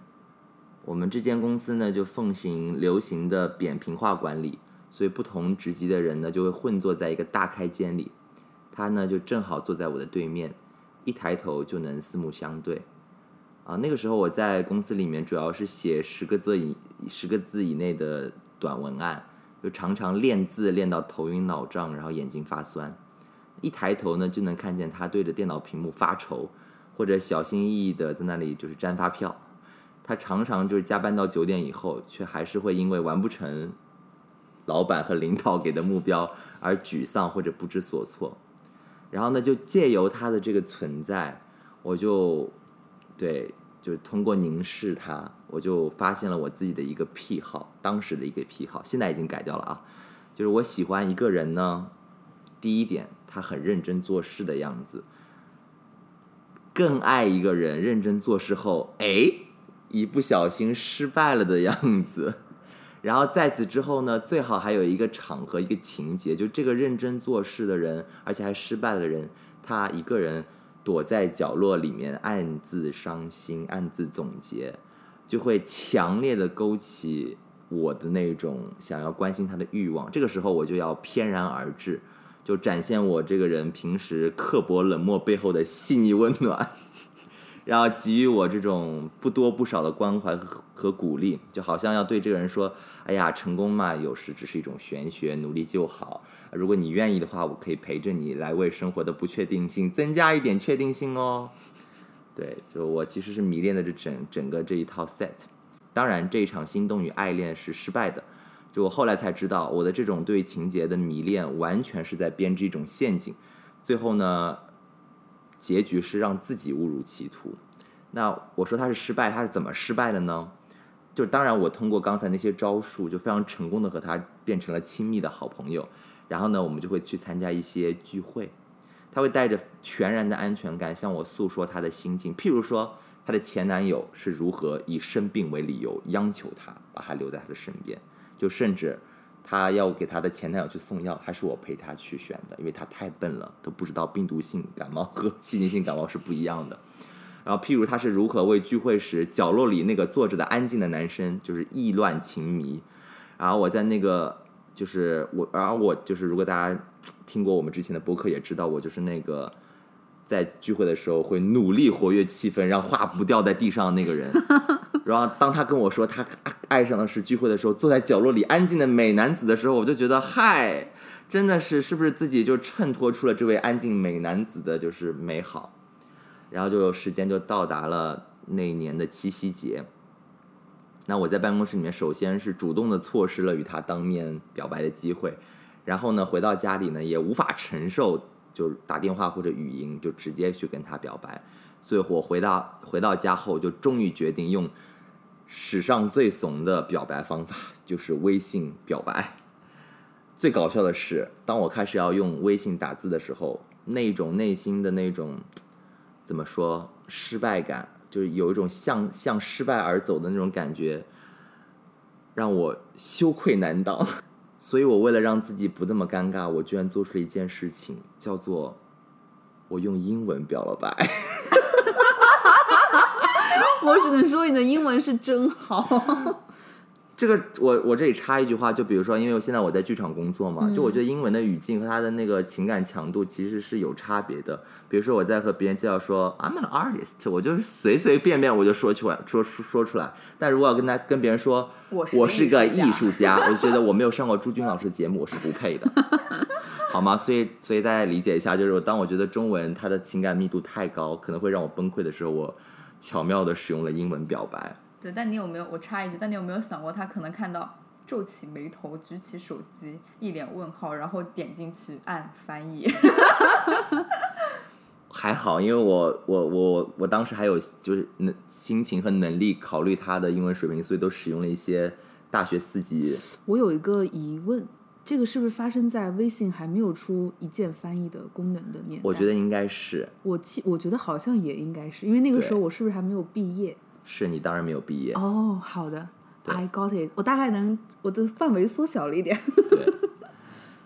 我们这间公司呢，就奉行流行的扁平化管理，所以不同职级的人呢，就会混坐在一个大开间里。他呢，就正好坐在我的对面，一抬头就能四目相对。啊，那个时候我在公司里面主要是写十个字以十个字以内的短文案，就常常练字练到头晕脑胀，然后眼睛发酸。一抬头呢，就能看见他对着电脑屏幕发愁，或者小心翼翼的在那里就是粘发票。他常常就是加班到九点以后，却还是会因为完不成老板和领导给的目标而沮丧或者不知所措。然后呢，就借由他的这个存在，我就对就通过凝视他，我就发现了我自己的一个癖好，当时的一个癖好，现在已经改掉了啊。就是我喜欢一个人呢，第一点，他很认真做事的样子；更爱一个人认真做事后，哎，一不小心失败了的样子。然后在此之后呢，最好还有一个场合、一个情节，就这个认真做事的人，而且还失败的人，他一个人躲在角落里面暗自伤心、暗自总结，就会强烈的勾起我的那种想要关心他的欲望。这个时候我就要翩然而至，就展现我这个人平时刻薄冷漠背后的细腻温暖。然后给予我这种不多不少的关怀和和鼓励，就好像要对这个人说：“哎呀，成功嘛，有时只是一种玄学，努力就好。如果你愿意的话，我可以陪着你来为生活的不确定性增加一点确定性哦。”对，就我其实是迷恋的这整整个这一套 set。当然，这一场心动与爱恋是失败的。就我后来才知道，我的这种对情节的迷恋完全是在编织一种陷阱。最后呢？结局是让自己误入歧途。那我说他是失败，他是怎么失败的呢？就当然我通过刚才那些招数，就非常成功的和他变成了亲密的好朋友。然后呢，我们就会去参加一些聚会，他会带着全然的安全感向我诉说他的心境。譬如说，他的前男友是如何以生病为理由央求他把他留在他的身边，就甚至。她要给她的前男友去送药，还是我陪她去选的？因为她太笨了，都不知道病毒性感冒和细菌性感冒是不一样的。然后，譬如她是如何为聚会时角落里那个坐着的安静的男生就是意乱情迷。然后我在那个就是我，然后我就是如果大家听过我们之前的播客，也知道我就是那个在聚会的时候会努力活跃气氛，让话不掉在地上的那个人。然后当他跟我说他爱上的是聚会的时候，坐在角落里安静的美男子的时候，我就觉得嗨，真的是是不是自己就衬托出了这位安静美男子的就是美好？然后就有时间就到达了那年的七夕节。那我在办公室里面，首先是主动的错失了与他当面表白的机会，然后呢回到家里呢也无法承受就打电话或者语音就直接去跟他表白，所以我回到回到家后就终于决定用。史上最怂的表白方法就是微信表白。最搞笑的是，当我开始要用微信打字的时候，那种内心的那种怎么说失败感，就是有一种向向失败而走的那种感觉，让我羞愧难当。所以我为了让自己不那么尴尬，我居然做出了一件事情，叫做我用英文表了白。我只能说你的英文是真好。这个我我这里插一句话，就比如说，因为现在我在剧场工作嘛，就我觉得英文的语境和他的那个情感强度其实是有差别的。比如说我在和别人介绍说 I'm an artist，我就是随随便便我就说出来，说说出来。但如果要跟他跟别人说我是个艺术家，我就觉得我没有上过朱军老师的节目，我是不配的，好吗？所以所以大家理解一下，就是当我觉得中文它的情感密度太高，可能会让我崩溃的时候，我。巧妙的使用了英文表白。对，但你有没有？我插一句，但你有没有想过，他可能看到皱起眉头，举起手机，一脸问号，然后点进去按翻译。还好，因为我我我我当时还有就是能心情和能力考虑他的英文水平，所以都使用了一些大学四级。我有一个疑问。这个是不是发生在微信还没有出一键翻译的功能的年代？我觉得应该是。我记，我觉得好像也应该是，因为那个时候我是不是还没有毕业？是你当然没有毕业。哦，好的，I got it。我大概能，我的范围缩小了一点。对。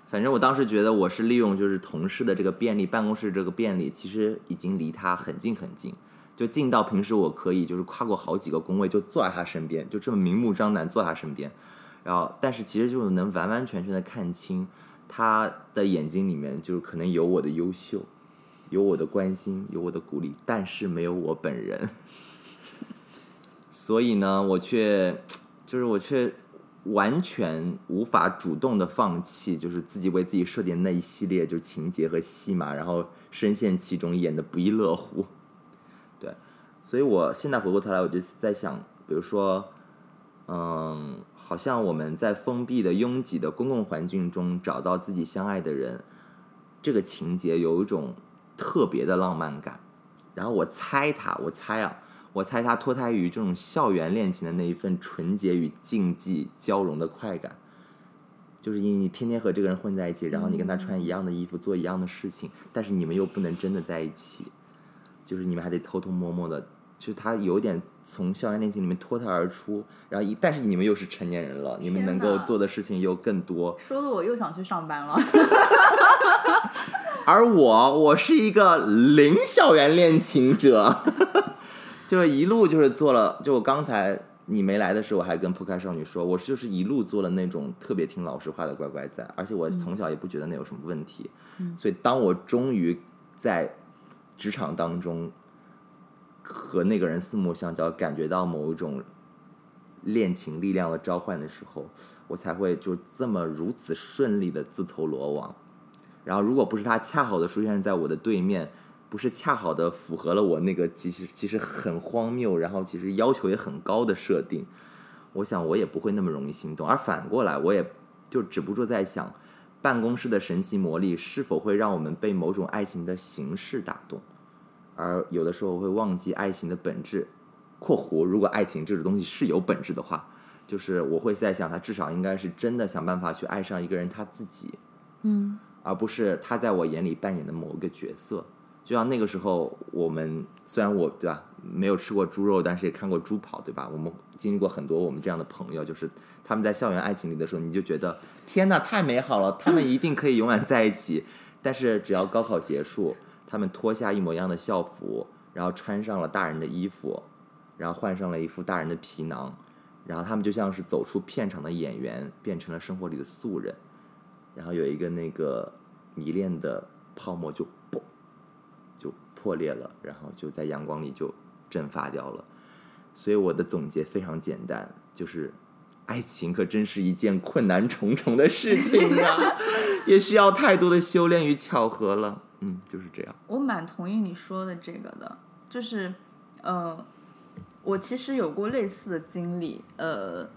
反正我当时觉得我是利用就是同事的这个便利，办公室这个便利，其实已经离他很近很近，就近到平时我可以就是跨过好几个工位就坐在他身边，就这么明目张胆坐他身边。然后，但是其实就能完完全全的看清他的眼睛里面，就是可能有我的优秀，有我的关心，有我的鼓励，但是没有我本人。所以呢，我却就是我却完全无法主动的放弃，就是自己为自己设定那一系列就是情节和戏码，然后深陷其中，演的不亦乐乎。对，所以我现在回过头来，我就在想，比如说，嗯。好像我们在封闭的、拥挤的公共环境中找到自己相爱的人，这个情节有一种特别的浪漫感。然后我猜他，我猜啊，我猜他脱胎于这种校园恋情的那一份纯洁与竞技交融的快感，就是因为你天天和这个人混在一起，然后你跟他穿一样的衣服，做一样的事情，但是你们又不能真的在一起，就是你们还得偷偷摸摸的，就是他有点从校园恋情里面脱胎而出，然后一但是你们又是成年人了，你们能够做的事情又更多，说的我又想去上班了。而我，我是一个零校园恋情者，就是一路就是做了，就我刚才你没来的时候，我还跟铺开少女说，我就是一路做了那种特别听老师话的乖乖仔，而且我从小也不觉得那有什么问题，嗯所以当我终于在职场当中和那个人四目相交，感觉到某一种恋情力量的召唤的时候，我才会就这么如此顺利的自投罗网。然后，如果不是他恰好的出现在我的对面，不是恰好的符合了我那个其实其实很荒谬，然后其实要求也很高的设定，我想我也不会那么容易心动。而反过来，我也就止不住在想，办公室的神奇魔力是否会让我们被某种爱情的形式打动，而有的时候会忘记爱情的本质。（括弧如果爱情这种东西是有本质的话，就是我会在想，他至少应该是真的想办法去爱上一个人他自己。）嗯而不是他在我眼里扮演的某一个角色。就像那个时候，我们虽然我对吧没有吃过猪肉，但是也看过猪跑，对吧？我们经历过很多我们这样的朋友，就是他们在校园爱情里的时候，你就觉得天哪，太美好了，他们一定可以永远在一起。但是只要高考结束，他们脱下一模一样的校服，然后穿上了大人的衣服，然后换上了一副大人的皮囊，然后他们就像是走出片场的演员，变成了生活里的素人。然后有一个那个迷恋的泡沫就嘣就破裂了，然后就在阳光里就蒸发掉了。所以我的总结非常简单，就是爱情可真是一件困难重重的事情啊，也需要太多的修炼与巧合了。嗯，就是这样。我蛮同意你说的这个的，就是，呃，我其实有过类似的经历，呃，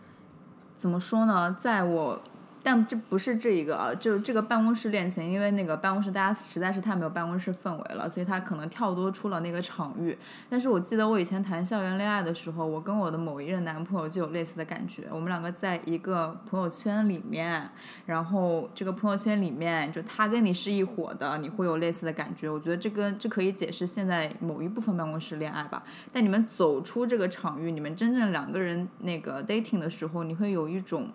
怎么说呢，在我。但这不是这一个啊，就这个办公室恋情，因为那个办公室大家实在是太没有办公室氛围了，所以他可能跳脱出了那个场域。但是我记得我以前谈校园恋爱的时候，我跟我的某一任男朋友就有类似的感觉。我们两个在一个朋友圈里面，然后这个朋友圈里面，就他跟你是一伙的，你会有类似的感觉。我觉得这个这可以解释现在某一部分办公室恋爱吧。但你们走出这个场域，你们真正两个人那个 dating 的时候，你会有一种。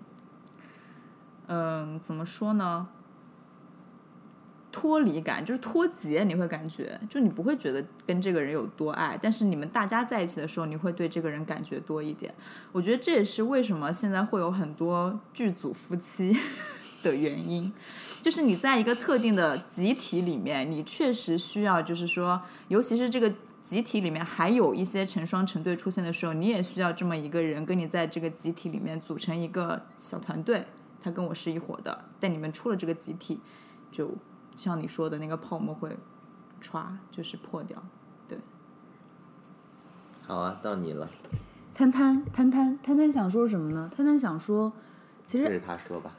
嗯，怎么说呢？脱离感就是脱节，你会感觉，就你不会觉得跟这个人有多爱，但是你们大家在一起的时候，你会对这个人感觉多一点。我觉得这也是为什么现在会有很多剧组夫妻 的原因，就是你在一个特定的集体里面，你确实需要，就是说，尤其是这个集体里面还有一些成双成对出现的时候，你也需要这么一个人跟你在这个集体里面组成一个小团队。他跟我是一伙的，但你们出了这个集体，就像你说的那个泡沫会歘，就是破掉。对，好啊，到你了，摊摊摊摊摊摊想说什么呢？摊摊想说，其实对着他说吧。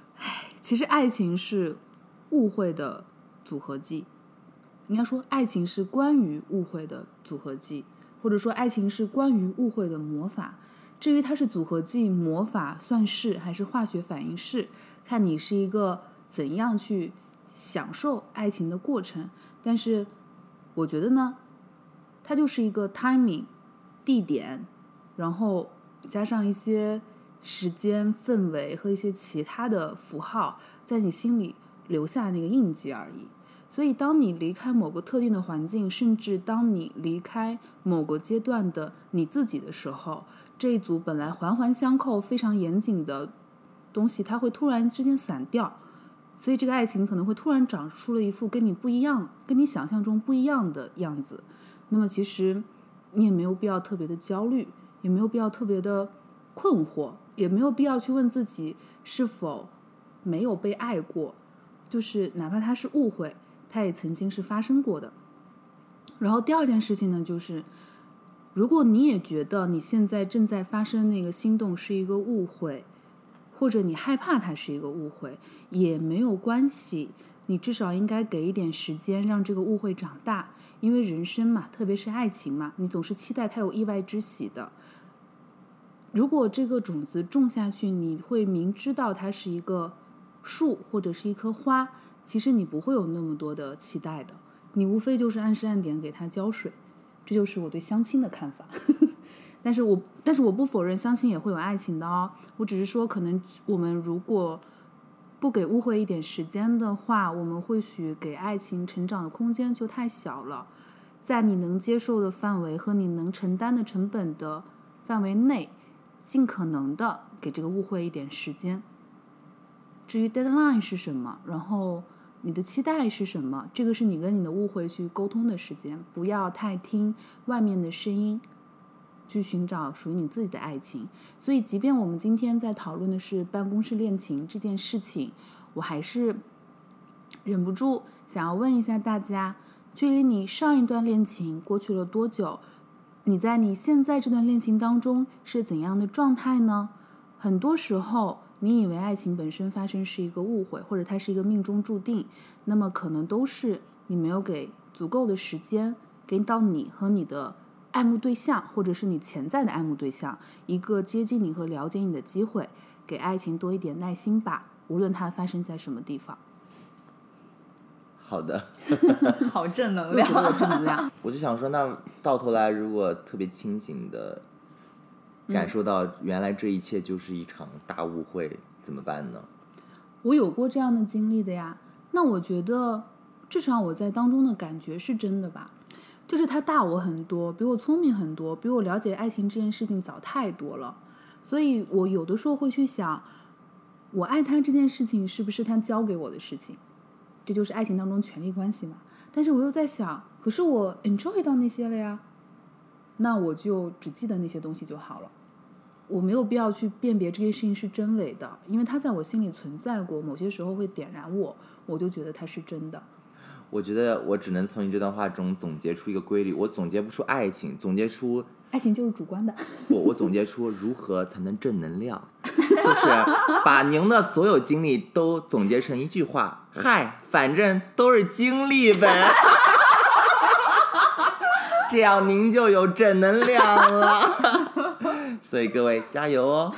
其实爱情是误会的组合技，应该说爱情是关于误会的组合技，或者说爱情是关于误会的魔法。至于它是组合技、魔法、算式还是化学反应式，看你是一个怎样去享受爱情的过程。但是我觉得呢，它就是一个 timing、地点，然后加上一些时间、氛围和一些其他的符号，在你心里留下那个印记而已。所以，当你离开某个特定的环境，甚至当你离开某个阶段的你自己的时候，这一组本来环环相扣、非常严谨的东西，它会突然之间散掉。所以，这个爱情可能会突然长出了一副跟你不一样、跟你想象中不一样的样子。那么，其实你也没有必要特别的焦虑，也没有必要特别的困惑，也没有必要去问自己是否没有被爱过。就是哪怕它是误会。它也曾经是发生过的。然后第二件事情呢，就是如果你也觉得你现在正在发生那个心动是一个误会，或者你害怕它是一个误会，也没有关系。你至少应该给一点时间，让这个误会长大。因为人生嘛，特别是爱情嘛，你总是期待它有意外之喜的。如果这个种子种下去，你会明知道它是一个树或者是一棵花，其实你不会有那么多的期待的。你无非就是按时按点给它浇水，这就是我对相亲的看法。但是我但是我不否认相亲也会有爱情的哦。我只是说，可能我们如果不给误会一点时间的话，我们或许给爱情成长的空间就太小了。在你能接受的范围和你能承担的成本的范围内，尽可能的给这个误会一点时间。至于 deadline 是什么，然后你的期待是什么，这个是你跟你的误会去沟通的时间，不要太听外面的声音，去寻找属于你自己的爱情。所以，即便我们今天在讨论的是办公室恋情这件事情，我还是忍不住想要问一下大家。距离你上一段恋情过去了多久？你在你现在这段恋情当中是怎样的状态呢？很多时候，你以为爱情本身发生是一个误会，或者它是一个命中注定，那么可能都是你没有给足够的时间，给到你和你的爱慕对象，或者是你潜在的爱慕对象一个接近你和了解你的机会，给爱情多一点耐心吧，无论它发生在什么地方。好的 好正能量。正能量。我就想说，那到头来，如果特别清醒的感受到原来这一切就是一场大误会，怎么办呢？我有过这样的经历的呀。那我觉得，至少我在当中的感觉是真的吧。就是他大我很多，比我聪明很多，比我了解爱情这件事情早太多了。所以我有的时候会去想，我爱他这件事情是不是他教给我的事情？这就是爱情当中权力关系嘛。但是我又在想，可是我 enjoy 到那些了呀，那我就只记得那些东西就好了。我没有必要去辨别这些事情是真伪的，因为它在我心里存在过，某些时候会点燃我，我就觉得它是真的。我觉得我只能从你这段话中总结出一个规律，我总结不出爱情，总结出爱情就是主观的，我我总结出如何才能正能量，就是把您的所有经历都总结成一句话：嗨，反正都是经历呗。这样您就有正能量了。所以各位加油哦！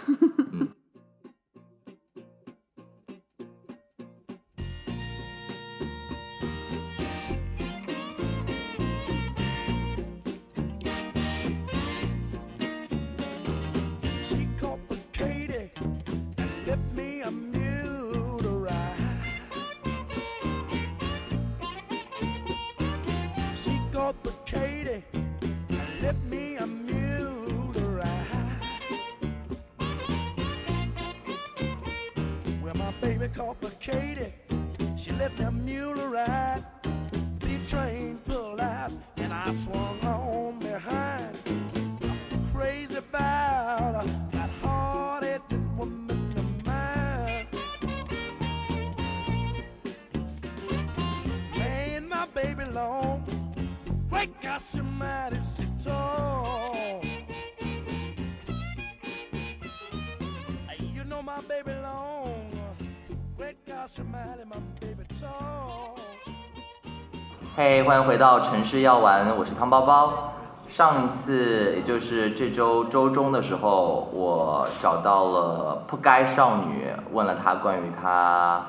欢迎回到城市药丸，我是汤包包。上一次，也就是这周周中的时候，我找到了扑街少女，问了她关于她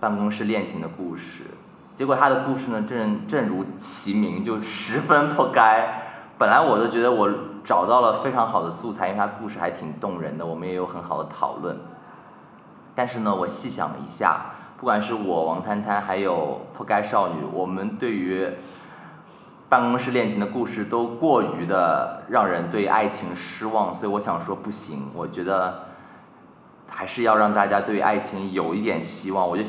办公室恋情的故事。结果她的故事呢，正正如其名，就十分扑街。本来我都觉得我找到了非常好的素材，因为她故事还挺动人的，我们也有很好的讨论。但是呢，我细想了一下，不管是我王摊摊，还有扑街少女，我们对于办公室恋情的故事都过于的让人对爱情失望，所以我想说不行，我觉得还是要让大家对爱情有一点希望。我就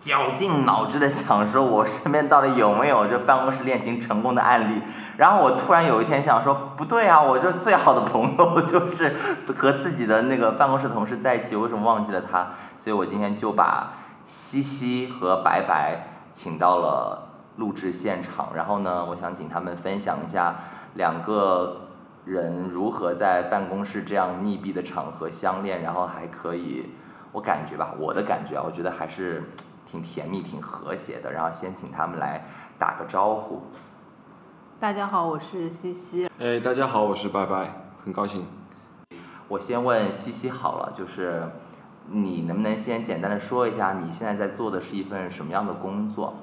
绞尽脑汁的想说，我身边到底有没有这办公室恋情成功的案例？然后我突然有一天想说，不对啊，我这最好的朋友 就是和自己的那个办公室同事在一起，为什么忘记了他？所以我今天就把西西和白白请到了录制现场，然后呢，我想请他们分享一下两个人如何在办公室这样密闭的场合相恋，然后还可以，我感觉吧，我的感觉啊，我觉得还是挺甜蜜、挺和谐的。然后先请他们来打个招呼。大家好，我是西西。哎，大家好，我是白白，很高兴。我先问西西好了，就是你能不能先简单的说一下你现在在做的是一份什么样的工作？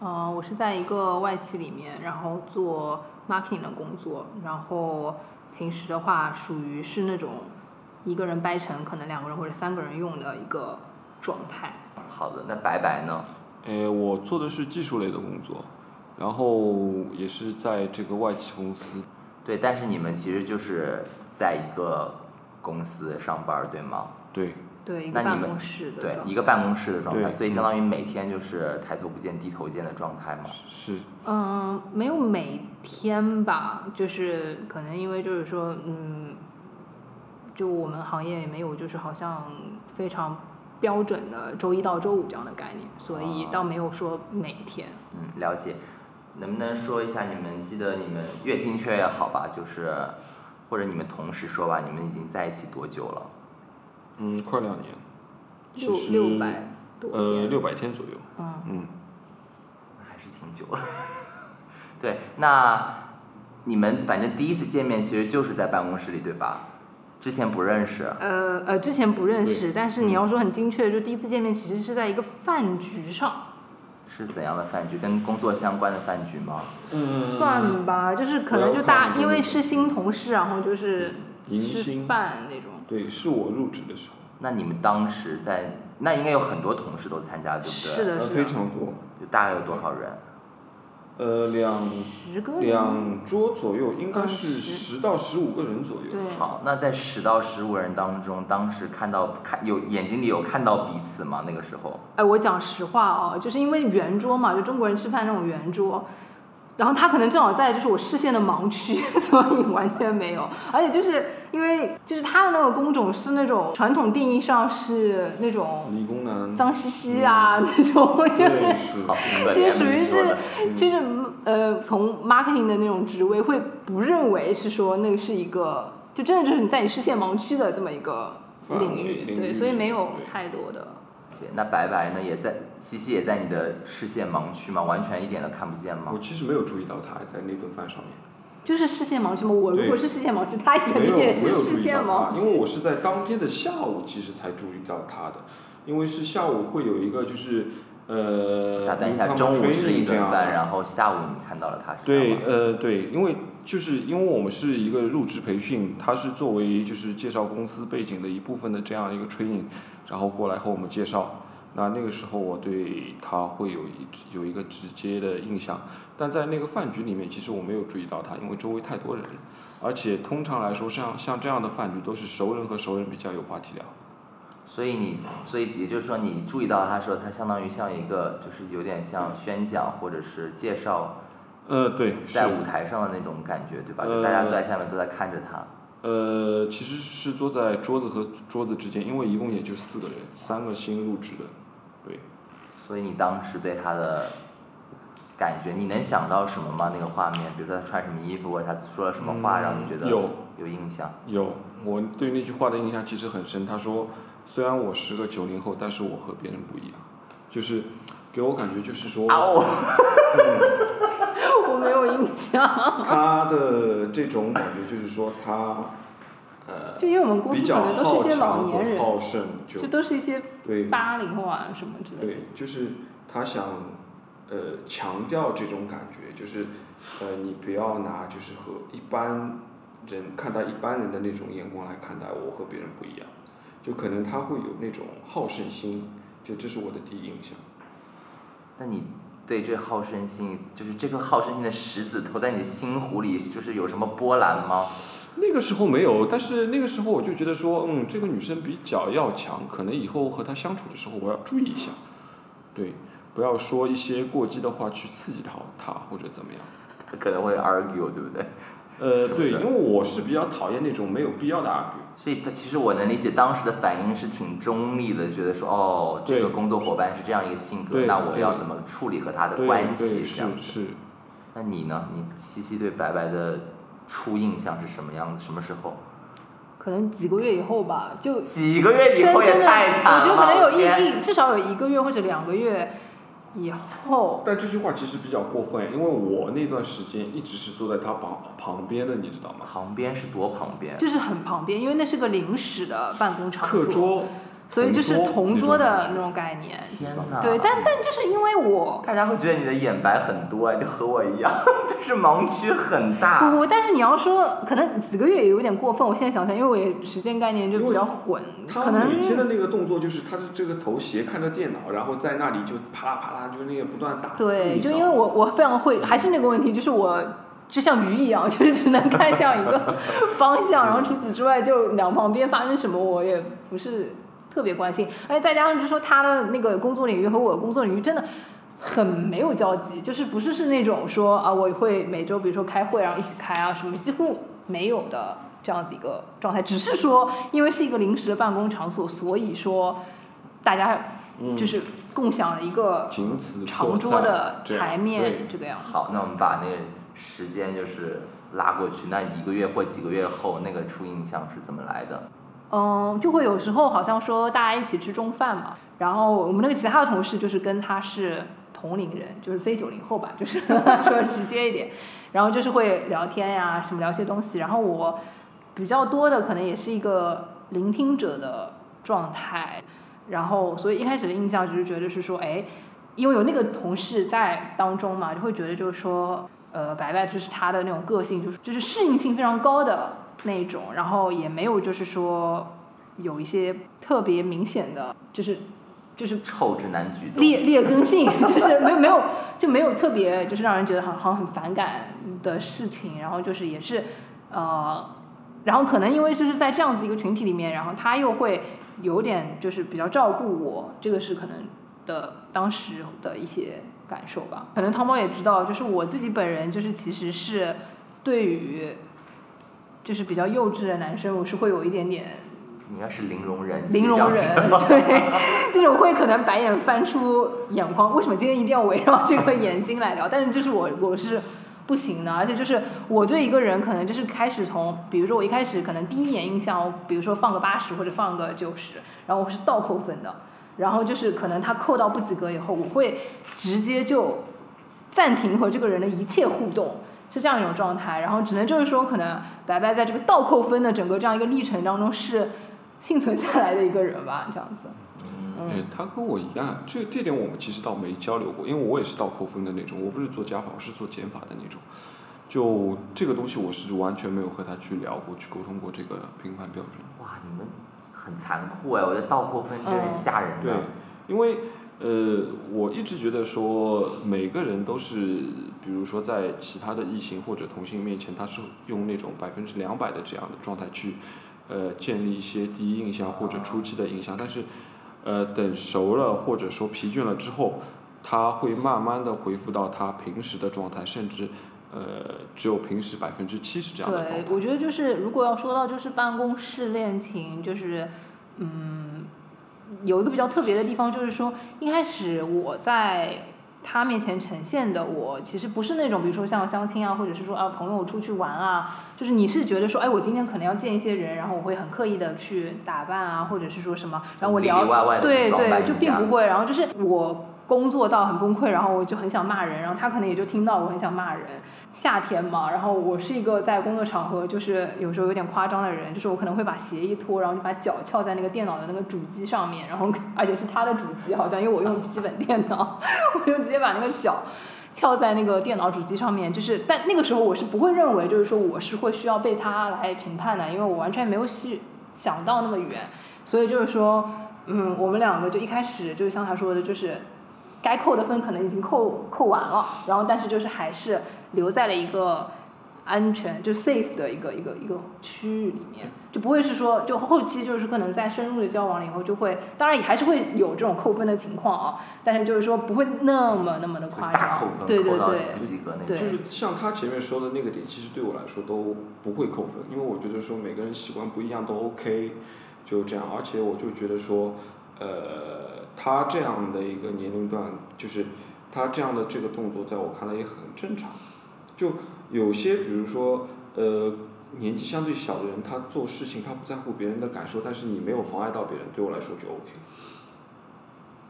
呃，我是在一个外企里面，然后做 marketing 的工作，然后平时的话属于是那种一个人掰成可能两个人或者三个人用的一个状态。好的，那白白呢？诶，我做的是技术类的工作，然后也是在这个外企公司。对，但是你们其实就是在一个公司上班，对吗？对，对，一那你们个办公室的对状，态一个办公室的状态，所以相当于每天就是抬头不见低头见的状态嘛。是，嗯，没有每天吧，就是可能因为就是说，嗯，就我们行业也没有就是好像非常标准的周一到周五这样的概念，所以哦倒没有说每天。嗯，了解。能不能说一下你们记得你们越精确越好吧？就是或者你们同时说吧，你们已经在一起多久了？嗯，快两年。六六百多呃，天，六百天左右。嗯，嗯，还是挺久了。对，那你们反正第一次见面其实就是在办公室里，对吧？之前不认识。呃呃，之前不认识，但是你要说很精确，就第一次见面其实是在一个饭局上，是怎样的饭局？跟工作相关的饭局吗？嗯算吧，就是可能就大因为是新同事，然后就是吃迎新饭那种。对，是我入职的时候，那你们当时在，那应该有很多同事都参加，对不对？是的，呃，是的，非常多，就大概有多少人？呃，两十个人。两桌左右，应该嗯是十十到十五个人左右。对，好，那在十到十五人当中，当时看到看有眼睛里有看到彼此吗？那个时候？哎，我讲实话哦，就是因为圆桌嘛，就中国人吃饭那种圆桌，然后他可能正好在就是我视线的盲区，所以完全没有。而且就是因为就是他的那个工种是那种传统定义上是那种理工男。脏兮兮啊、那种，就是属于是就是呃从 marketing 的那种职位会不认为是说那个是一个就真的就是你在你视线盲区的这么一个领域对，所以没有太多的。那白白呢？也在西西也在你的视线盲区吗？完全一点都看不见吗我？其实没有注意到他在那顿饭上面。就是视线盲区吗，我如果是视线盲区，他肯没有定也没有注是视线意到他，盲区。因为我是在当天的下午其实才注意到他的，因为是下午会有一个就是呃，打断一下，中午吃 training 一顿饭，然后下午你看到了他是呃对，因为就是因为我们是一个入职培训，它是作为就是介绍公司背景的一部分的这样一个 training，然后过来和我们介绍。那那个时候我对他会有一有一个直接的印象，但在那个饭局里面，其实我没有注意到他，因为周围太多人，而且通常来说，像像这样的饭局都是熟人和熟人比较有话题聊。所以你，所以也就是说，你注意到他的时候，他相当于像一个，就是有点像宣讲或者是介绍呃，对，在舞台上的那种感觉，对吧？就大家坐在下面都在看着他。呃，其实是坐在桌子和桌子之间，因为一共也就四个人，三个新入职的，对。所以你当时对他的感觉，你能想到什么吗？那个画面，比如说他穿什么衣服，或者他说了什么话，嗯让你觉得有有印象。有，我对那句话的印象其实很深。他说：“虽然我是个九零后，但是我和别人不一样。”就是给我感觉就是说，啊哦，我没有印象，他的这种感觉就是说他呃就因为我们公司可比较好能都是一些老年人，好胜，就就都是一些对八零后啊什么之类的。对，就是他想呃强调这种感觉，就是呃你不要拿就是和一般人看待一般人的那种眼光来看待我和别人不一样，就可能他会有那种好胜心，就这是我的第一印象。那你对这好胜心，就是这个好胜心的石子投在你的心湖里，就是有什么波澜吗？那个时候没有，但是那个时候我就觉得说，嗯，这个女生比较要强，可能以后和她相处的时候我要注意一下，对，不要说一些过激的话去刺激她，她或者怎么样。可能会 argue，对不对？呃，对，对因为我是比较讨厌那种没有必要的 argue。所以他其实我能理解当时的反应是挺中立的，觉得说哦，这个工作伙伴是这样一个性格，那我对要怎么处理和他的关系？对这样。是是，那你呢？你西西对白白的初印象是什么样子？什么时候？可能几个月以后吧，就几个月以后也真真的，太惨了！我觉得可能有一一至少有一个月或者两个月，以后，但这句话其实比较过分，因为我那段时间一直是坐在他旁旁边的，你知道吗？旁边是多旁边？就是很旁边，因为那是个临时的办公场所，课桌，所以就是同桌的那种概念。天哪！对，但但就是因为我大家会觉得你的眼白很多哎，就和我一样，就是盲区很大。不不，但是你要说可能几个月也有点过分。我现在想想，因为我也时间概念就比较混，可能每天的那个动作就是他的这个头斜看着电脑，然后在那里就啪啦啪啦，就那个不断打字。对，就因为我我非常会，还是那个问题，就是我就像鱼一样，就是只能看向一个方向，然后除此之外，就两旁边发生什么，我也不是特别关心。而且再加上就是说他的那个工作领域和我的工作领域真的。很没有交集，就是不是是那种说啊，我会每周比如说开会，然后一起开啊什么，几乎没有的这样子一个状态。只是说，因为是一个临时的办公场所，所以说大家就是共享了一个仅此长桌的台面对这个样子。好，那我们把那个时间就是拉过去，那一个月或几个月后，那个初印象是怎么来的？嗯，就会有时候好像说大家一起吃中饭嘛，然后我们那个其他的同事就是跟他是同龄人，就是非九零后吧，就是 说直接一点，然后就是会聊天呀，什么聊些东西，然后我比较多的可能也是一个聆听者的状态，然后所以一开始的印象就是觉得是说，哎，因为有那个同事在当中嘛，就会觉得就是说，呃，白白就是他的那种个性，就是就是适应性非常高的那种，然后也没有就是说有一些特别明显的，就是就是臭直男举动。劣劣根性，就是没有没有就没有特别就是让人觉得好好像很反感的事情，然后就是也是呃，然后可能因为就是在这样子一个群体里面，然后他又会有点就是比较照顾我，这个是可能的当时的一些感受吧。可能汤包也知道，就是我自己本人就是其实是对于就是比较幼稚的男生，我是会有一点点你应该是零容忍。零容忍 对，这种会可能白眼翻出眼眶。为什么今天一定要围绕这个 眼睛来聊？但是就是我我是不行的，而且就是我对一个人可能就是开始从，比如说我一开始可能第一眼印象，比如说放个八十或者放个九十，然后我是倒扣分的，然后就是可能他扣到不及格以后，我会直接就暂停和这个人的一切互动。是这样一种状态，然后只能就是说，可能白白在这个倒扣分的整个这样一个历程当中是幸存下来的一个人吧，这样子。嗯，哎，他跟我一样，这这点我们其实倒没交流过，因为我也是倒扣分的那种，我不是做加法，我是做减法的那种。就这个东西，我是完全没有和他去聊过、去沟通过这个评判标准。哇，你们很残酷哎！我觉得倒扣分真嗯是吓人对。，因为呃，我一直觉得说每个人都是，比如说在其他的异性或者同性面前，他是用那种百分之两百的这样的状态去呃建立一些第一印象或者初期的印象，但是呃等熟了或者说疲倦了之后，他会慢慢的恢复到他平时的状态，甚至呃只有平时百分之七十这样的状对，我觉得就是如果要说到就是办公室恋情，就是嗯，有一个比较特别的地方，就是说一开始我在他面前呈现的我，其实不是那种比如说像相亲啊，或者是说啊朋友出去玩啊，就是你是觉得说，哎，我今天可能要见一些人，然后我会很刻意的去打扮啊，或者是说什么，然后我聊对对，就并不会，然后就是我工作到很崩溃，然后我就很想骂人，然后他可能也就听到我很想骂人。夏天嘛，然后我是一个在工作场合就是有时候有点夸张的人，就是我可能会把鞋一脱，然后就把脚翘在那个电脑的那个主机上面，然后 而且是他的主机，好像因为我用笔记本电脑，我就直接把那个脚翘在那个电脑主机上面，就是但那个时候我是不会认为就是说我是会需要被他来评判的，因为我完全没有去想到那么远，所以就是说，嗯，我们两个就一开始就是像他说的，就是该扣的分可能已经扣扣完了，然后但是就是还是留在了一个安全就 safe 的一个一个一个区域里面，就不会是说就后期就是可能在深入的交往了以后就会，当然也还是会有这种扣分的情况啊，但是就是说不会那么那么的夸张，扣分，对对对对。就是像他前面说的那个点，其实对我来说都不会扣分，因为我觉得说每个人习惯不一样都 OK，就这样。而且我就觉得说，呃，他这样的一个年龄段，就是他这样的这个动作，在我看来也很正常。就有些比如说，呃，年纪相对小的人，他做事情他不在乎别人的感受，但是你没有妨碍到别人，对我来说就 OK。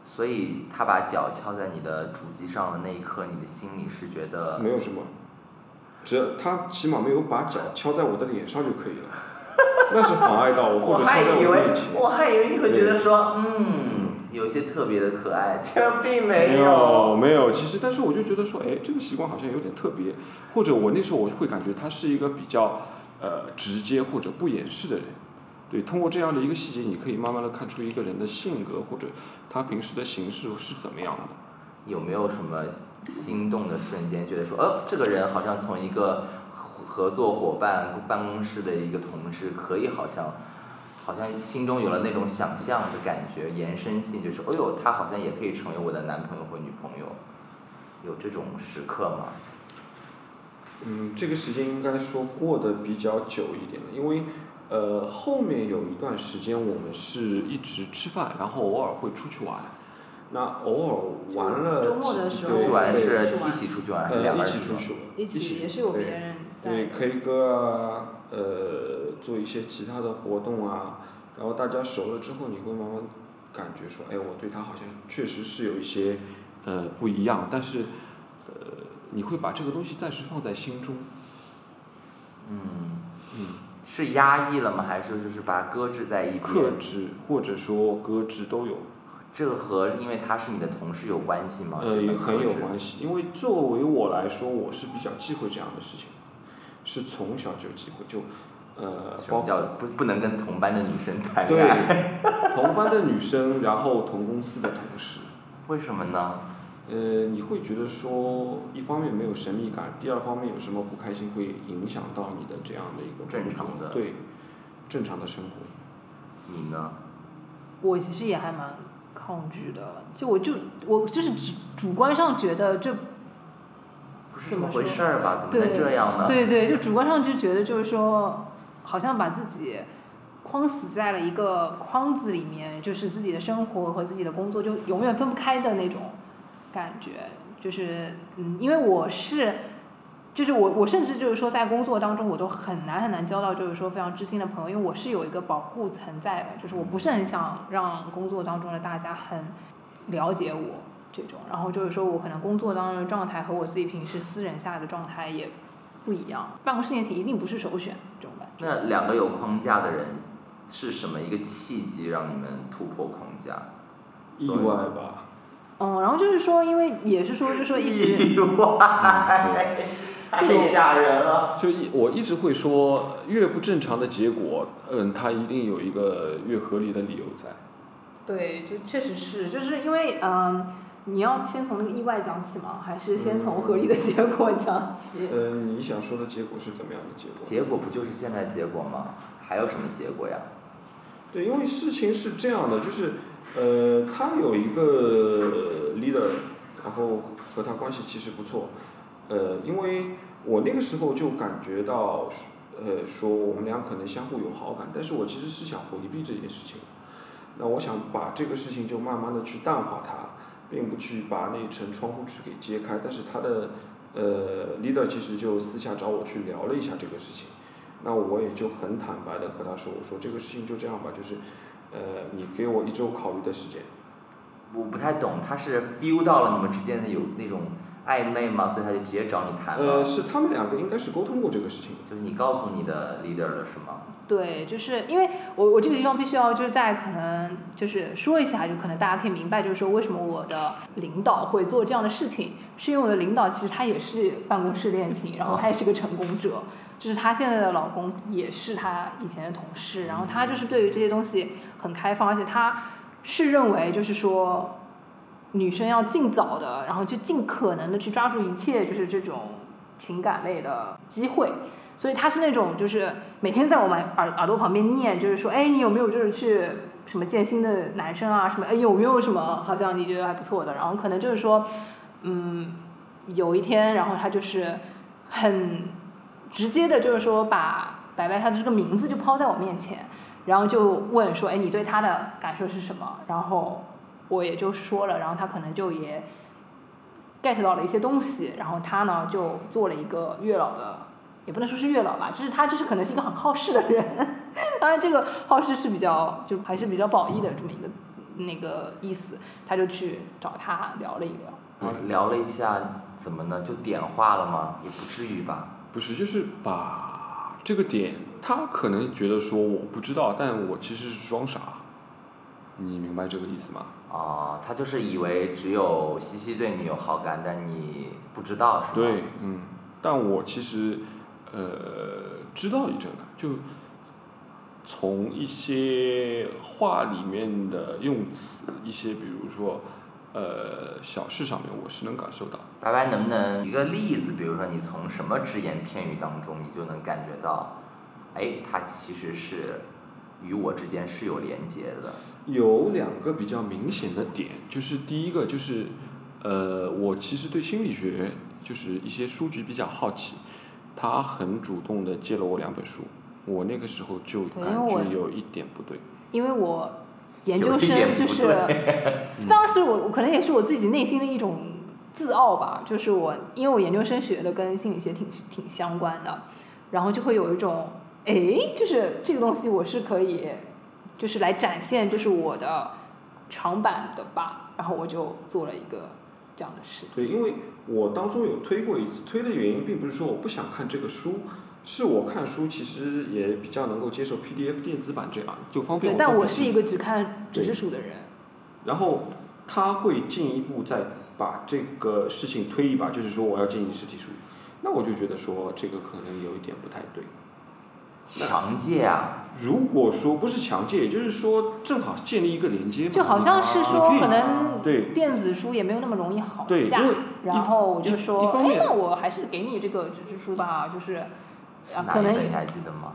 所以他把脚敲在你的主机上的那一刻，你的心里是觉得没有什么，只要他起码没有把脚敲在我的脸上就可以了，那是妨碍到我或我者敲在还以为我面前。我还以为你会觉得说，嗯，有些特别的可爱，其实并没有。有没有，其实但是我就觉得说，哎，这个习惯好像有点特别，或者我那时候我会感觉他是一个比较呃直接或者不掩饰的人。对，通过这样的一个细节，你可以慢慢的看出一个人的性格或者他平时的形式是怎么样的。有没有什么心动的瞬间，觉得说，呃，这个人好像从一个合合作伙伴、办公室的一个同事，可以好像，好像心中有了那种想象的感觉，延伸性，就是，哎呦，他好像也可以成为我的男朋友或女朋友，有这种时刻吗？嗯，这个时间应该说过得比较久一点了，因为呃后面有一段时间我们是一直吃饭，然后偶尔会出去玩。那偶尔玩了周末的时候出去玩对是一起出去玩，还是两呃，个人一起出去玩，一起也是有别人在对的。K 歌啊，呃，做一些其他的活动啊，然后大家熟了之后，你会慢慢感觉说，哎，我对他好像确实是有一些呃不一样，但是呃，你会把这个东西暂时放在心中，嗯，嗯，是压抑了吗？还是就是把它搁置在一克边？制或者说搁置都有，这个和因为他是你的同事有关系吗？呃，也很有关系，因为作为我来说，我是比较忌讳这样的事情，是从小就忌讳，就呃，包括什么叫不不能跟同班的女生谈恋爱？对，同班的女生，然后同公司的同事。为什么呢？呃，你会觉得说，一方面没有神秘感，第二方面有什么不开心会影响到你的这样的一个正常的对正常的生活。你呢？我其实也还蛮抗拒的，就我就我就是主主观上觉得这不是这么怎么回事儿吧？怎么对能这样呢？对对，就主观上就觉得就是说，好像把自己框死在了一个框子里面，就是自己的生活和自己的工作就永远分不开的那种感觉。就是嗯，因为我是，就是我我甚至就是说在工作当中我都很难很难交到就是说非常知心的朋友，因为我是有一个保护存在的，就是我不是很想让工作当中的大家很了解我。这种，然后就是说我可能工作当中的状态和我自己平时私人下的状态也不一样，办公室恋情一定不是首选这种。那两个有框架的人是什么一个契机让你们突破框架？意外吧？嗯，然后就是说，因为也是说，就是说一直意外，太吓人了。就一我一直会说，越不正常的结果，嗯，它一定有一个越合理的理由在。对，就确实是，就是因为嗯，你要先从那个意外讲起吗？还是先从合理的结果讲起？呃，你想说的结果是怎么样的结果？结果不就是现在结果吗？还有什么结果呀？对，因为事情是这样的，就是呃，他有一个 leader，然后和他关系其实不错，呃，因为我那个时候就感觉到，呃，说我们俩可能相互有好感，但是我其实是想回避这件事情，那我想把这个事情就慢慢的去淡化它，并不去把那层窗户纸给揭开，但是他的呃 leader 其实就私下找我去聊了一下这个事情。那我也就很坦白的和他说，我说这个事情就这样吧，就是，呃，你给我一周考虑的时间。我不太懂，他是 feel 到了你们之间的有那种暧昧嘛？所以他就直接找你谈呃，是他们两个应该是沟通过这个事情。就是你告诉你的 leader 了是吗？对，就是因为我我这个地方必须要就是在可能就是说一下，就可能大家可以明白，就是说为什么我的领导会做这样的事情，是因为我的领导其实他也是办公室恋情，然后他也是个成功者，就是他现在的老公也是他以前的同事，然后他就是对于这些东西很开放，而且他是认为就是说女生要尽早的，然后就尽可能的去抓住一切就是这种情感类的机会。所以他是那种就是每天在我们耳耳朵旁边念，就是说，哎，你有没有就是去什么见新的男生啊？什么，哎，有没有什么好像你觉得还不错的？然后可能就是说，嗯，有一天，然后他就是很直接的，就是说把白白他的这个名字就抛在我面前，然后就问说，哎，你对他的感受是什么？然后我也就说了，然后他可能就也 get 到了一些东西，然后他呢就做了一个月老的。也不能说是月老吧，就是他就是可能是一个很好事的人，当然这个好事是比较就还是比较褒义的这么一个那个意思，他就去找他聊了一聊。聊了一下，怎么呢？就点化了吗？也不至于吧。不是，就是把这个点，他可能觉得说我不知道，但我其实是装傻。你明白这个意思吗？啊、他就是以为只有西西对你有好感，但你不知道是吧？对，嗯，但我其实呃知道一阵了，就从一些话里面的用词，一些比如说呃小事上面，我是能感受到。白白能不能一个例子？比如说你从什么只言片语当中，你就能感觉到，哎，他其实是与我之间是有连接的。有两个比较明显的点，就是第一个就是，呃，我其实对心理学就是一些书籍比较好奇，他很主动的借了我两本书，我那个时候就感觉有一点不对。因为我研究生就是，当时我我可能也是我自己内心的一种自傲吧，就是我因为我研究生学的跟心理学挺挺相关的，然后就会有一种哎，就是这个东西我是可以，就是来展现就是我的长板的吧，然后我就做了一个这样的事情对，因为我当中有推过一次，推的原因并不是说我不想看这个书，是我看书其实也比较能够接受 PDF 电子版这样，就方便对，但我是一个只看纸质书的人。然后他会进一步再把这个事情推一把，就是说我要建议实体书，那我就觉得说这个可能有一点不太对。强戒啊！如果说不是强戒，也就是说正好建立一个连接，就好像是说可能对。电子书也没有那么容易好下。然后我就说，哎，那我还是给你这个纸质书吧，就是，啊，可能你还记得吗？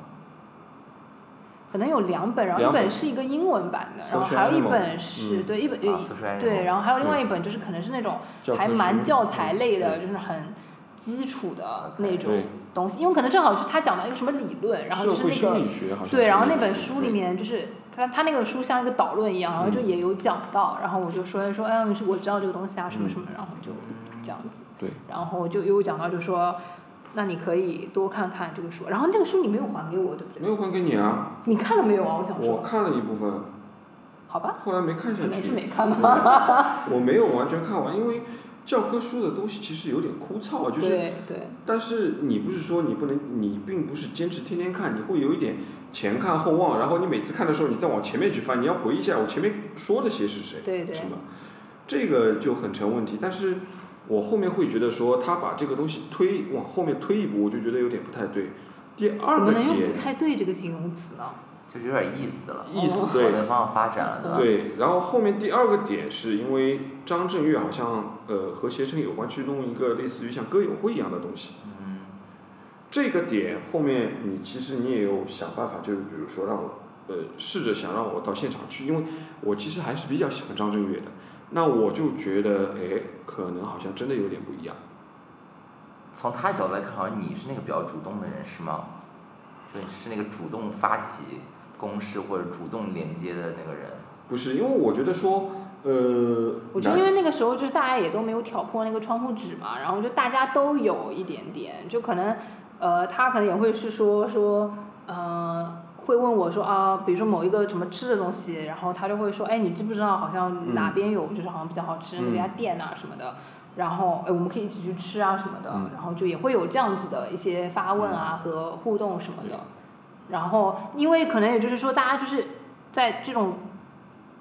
可能有两本，然后一本。本是一个英文版的，然后还有一本是嗯。对一本对，然后还有另外一本就是可能是那种还蛮教材类的，嗯就是很基础的那种对东西，因为可能正好是他讲到一个什么理论，然后就是那个对，然后那本本书里面就是他他那个书像一个导论一样，然后就嗯也有讲到，然后我就说说，哎，我知道这个东西啊，什么什么，然后就这样子，对，然后就又讲到就说，那你可以多看看这个书，然后这个书你没有还给我，对不对？没有还给你啊，你看了没有啊？我想说，我看了一部分，好吧，后来没看下可能是，没看吧。我没有完全看完，因为教科书的东西其实有点枯燥啊，就是对对但是你不是说你不能，你并不是坚持天天看，你会有一点前看后望，然后你每次看的时候，你再往前面去翻，你要回忆一下我前面说的些是谁，对对什么？这个就很成问题。但是我后面会觉得说，他把这个东西推往后面推一步，我就觉得有点不太对。第二个怎么能用点不，太对这个形容词呢？就是有点意思了，意思往对那个方向发展了，对吧？对，然后后面第二个点是因为张震岳好像呃和携程有关去弄一个类似于像歌友会一样的东西。嗯，这个点后面你其实你也有想办法，就是比如说让我呃试着想让我到现场去，因为我其实还是比较喜欢张震岳的。那我就觉得，哎，可能好像真的有点不一样。从他角度来看，好像你是那个比较主动的人，是吗？对，是那个主动发起攻势或者主动连接的那个人。不是，因为我觉得说，呃，我觉得因为那个时候就是大家也都没有挑破那个窗户纸嘛，然后就大家都有一点点，就可能呃他可能也会是说说呃会问我说啊，比如说某一个什么吃的东西，然后他就会说，哎，你知不知道好像哪边有就是好像比较好吃的那家店啊什么的。然后，哎，我们可以一起去吃啊什么的，嗯然后就也会有这样子的一些发问啊和互动什么的。然后，因为可能也就是说，大家就是在这种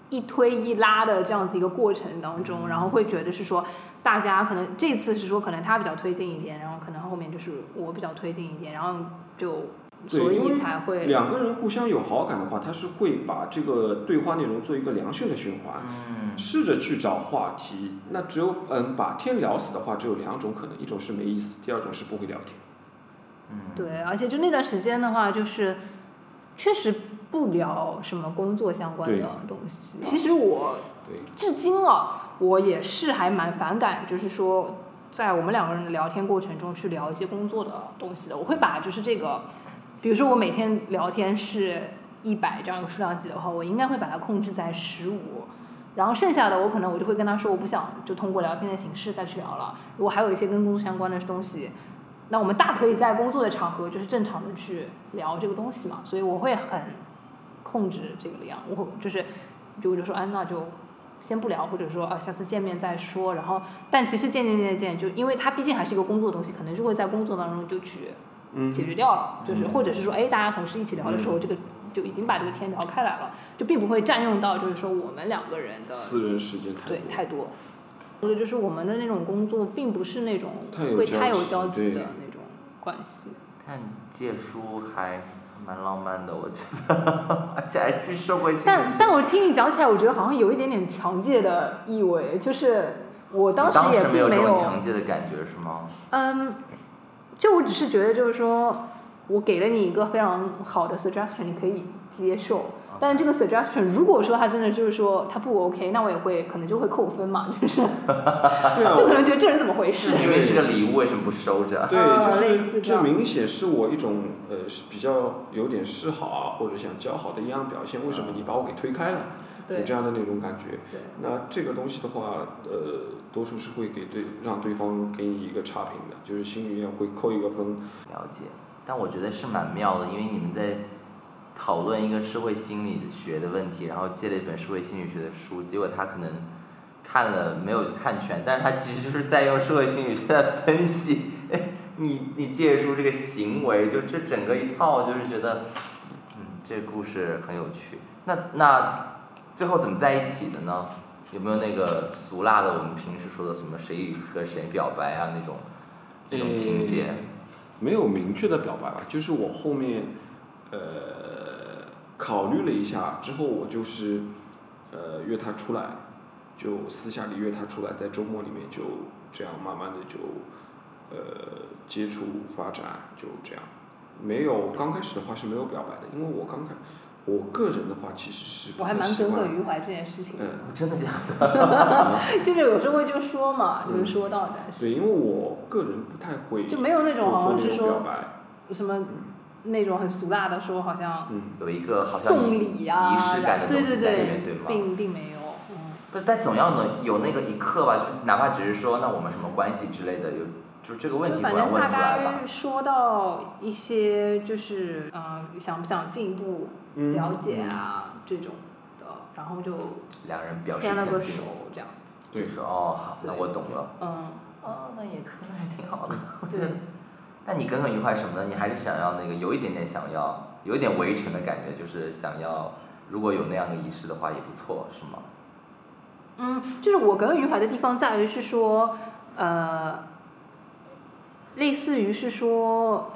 一推一拉的这样子一个过程当中，然后会觉得是说，大家可能这次是说可能他比较推进一点，然后可能后面就是我比较推进一点，然后就所以才会两个人互相有好感的话，他是会把这个对话内容做一个良性的循环。嗯，试着去找话题，那只有嗯把天聊死的话，只有两种可能，一种是没意思，第二种是不会聊天。嗯，对，而且就那段时间的话，就是确实不聊什么工作相关的东西。其实我，至今啊，我也是还蛮反感，就是说，在我们两个人的聊天过程中去聊一些工作的东西的。我会把就是这个，比如说我每天聊天是一百这样一个数量级的话，我应该会把它控制在十五。然后剩下的我可能我就会跟他说，我不想就通过聊天的形式再去聊了。如果还有一些跟工作相关的东西，那我们大可以在工作的场合就是正常的去聊这个东西嘛。所以我会很控制这个量，我会就是就我就说哎那就先不聊，或者说啊下次见面再说。然后但其实渐渐渐渐就因为它毕竟还是一个工作的东西，可能就会在工作当中就去嗯解决掉了，就是或者是说哎大家同事一起聊的时候，这个就已经把这个天聊开来了，就并不会占用到就是说我们两个人的私人时间太对多。太多。或者就是我们的那种工作，并不是那种太有交会太有交集的那种关系。看借书还蛮浪漫的，我觉得，而且还是社会性但但我听你讲起来，我觉得好像有一点点强戒的意味，就是我当时也并没有，强戒的感觉是吗？嗯，就我只是觉得就是说，我给了你一个非常好的 suggestion，你可以接受。但是这个 suggestion，如果说他真的就是说他不 OK，那我也会可能就会扣分嘛，就是啊，就可能觉得这人怎么回事？因为是个礼物，为什么不收着？对，就是这似这明显是我一种呃比较有点示好啊，或者想交好的一样表现。为什么你把我给推开了？有对这样的那种感觉。对，那这个东西的话，呃，多数是会给对让对方给你一个差评的，就是心里面会扣一个分。了解，但我觉得是蛮妙的，因为你们在讨论一个社会心理学的问题，然后借了一本社会心理学的书，结果他可能看了没有看全，但是他其实就是在用社会心理学在分析，哎，你你借书这个行为，就这整个一套，就是觉得，嗯，这故事很有趣。那那最后怎么在一起的呢？有没有那个俗辣的我们平时说的什么谁和谁表白啊那种那种情节？没有明确的表白吧，就是我后面呃考虑了一下之后，我就是呃约他出来，就私下里约他出来，在周末里面就这样慢慢的就呃接触发展，就这样。没有刚开始的话是没有表白的，因为我刚开我个人的话其实是我还蛮耿耿于怀这件事情的，嗯，真的假的？就是有时候会就说嘛，就是说到，但是对，因为我个人不太会就没有那种做好像是说表说白，什么那种很俗辣的说好像嗯。有一个好像送礼啊，仪式感的对对东西在里面，对吗？并并没有，嗯，不，但总要能有那个一刻吧，就哪怕只是说那我们什么关系之类的，有就是这个问题反正大。概说到一些就是嗯、呃想不想进一步嗯了解啊、这种的，然后就两人表示牵了个手，这样子，就说哦好，那我懂了。嗯，哦，那也可能还挺好的，我觉得。但你耿耿于怀什么呢？你还是想要那个有一点点想要，有一点围城的感觉，就是想要如果有那样的仪式的话也不错，是吗？嗯，就是我耿耿于怀的地方在于是说，呃，类似于是说，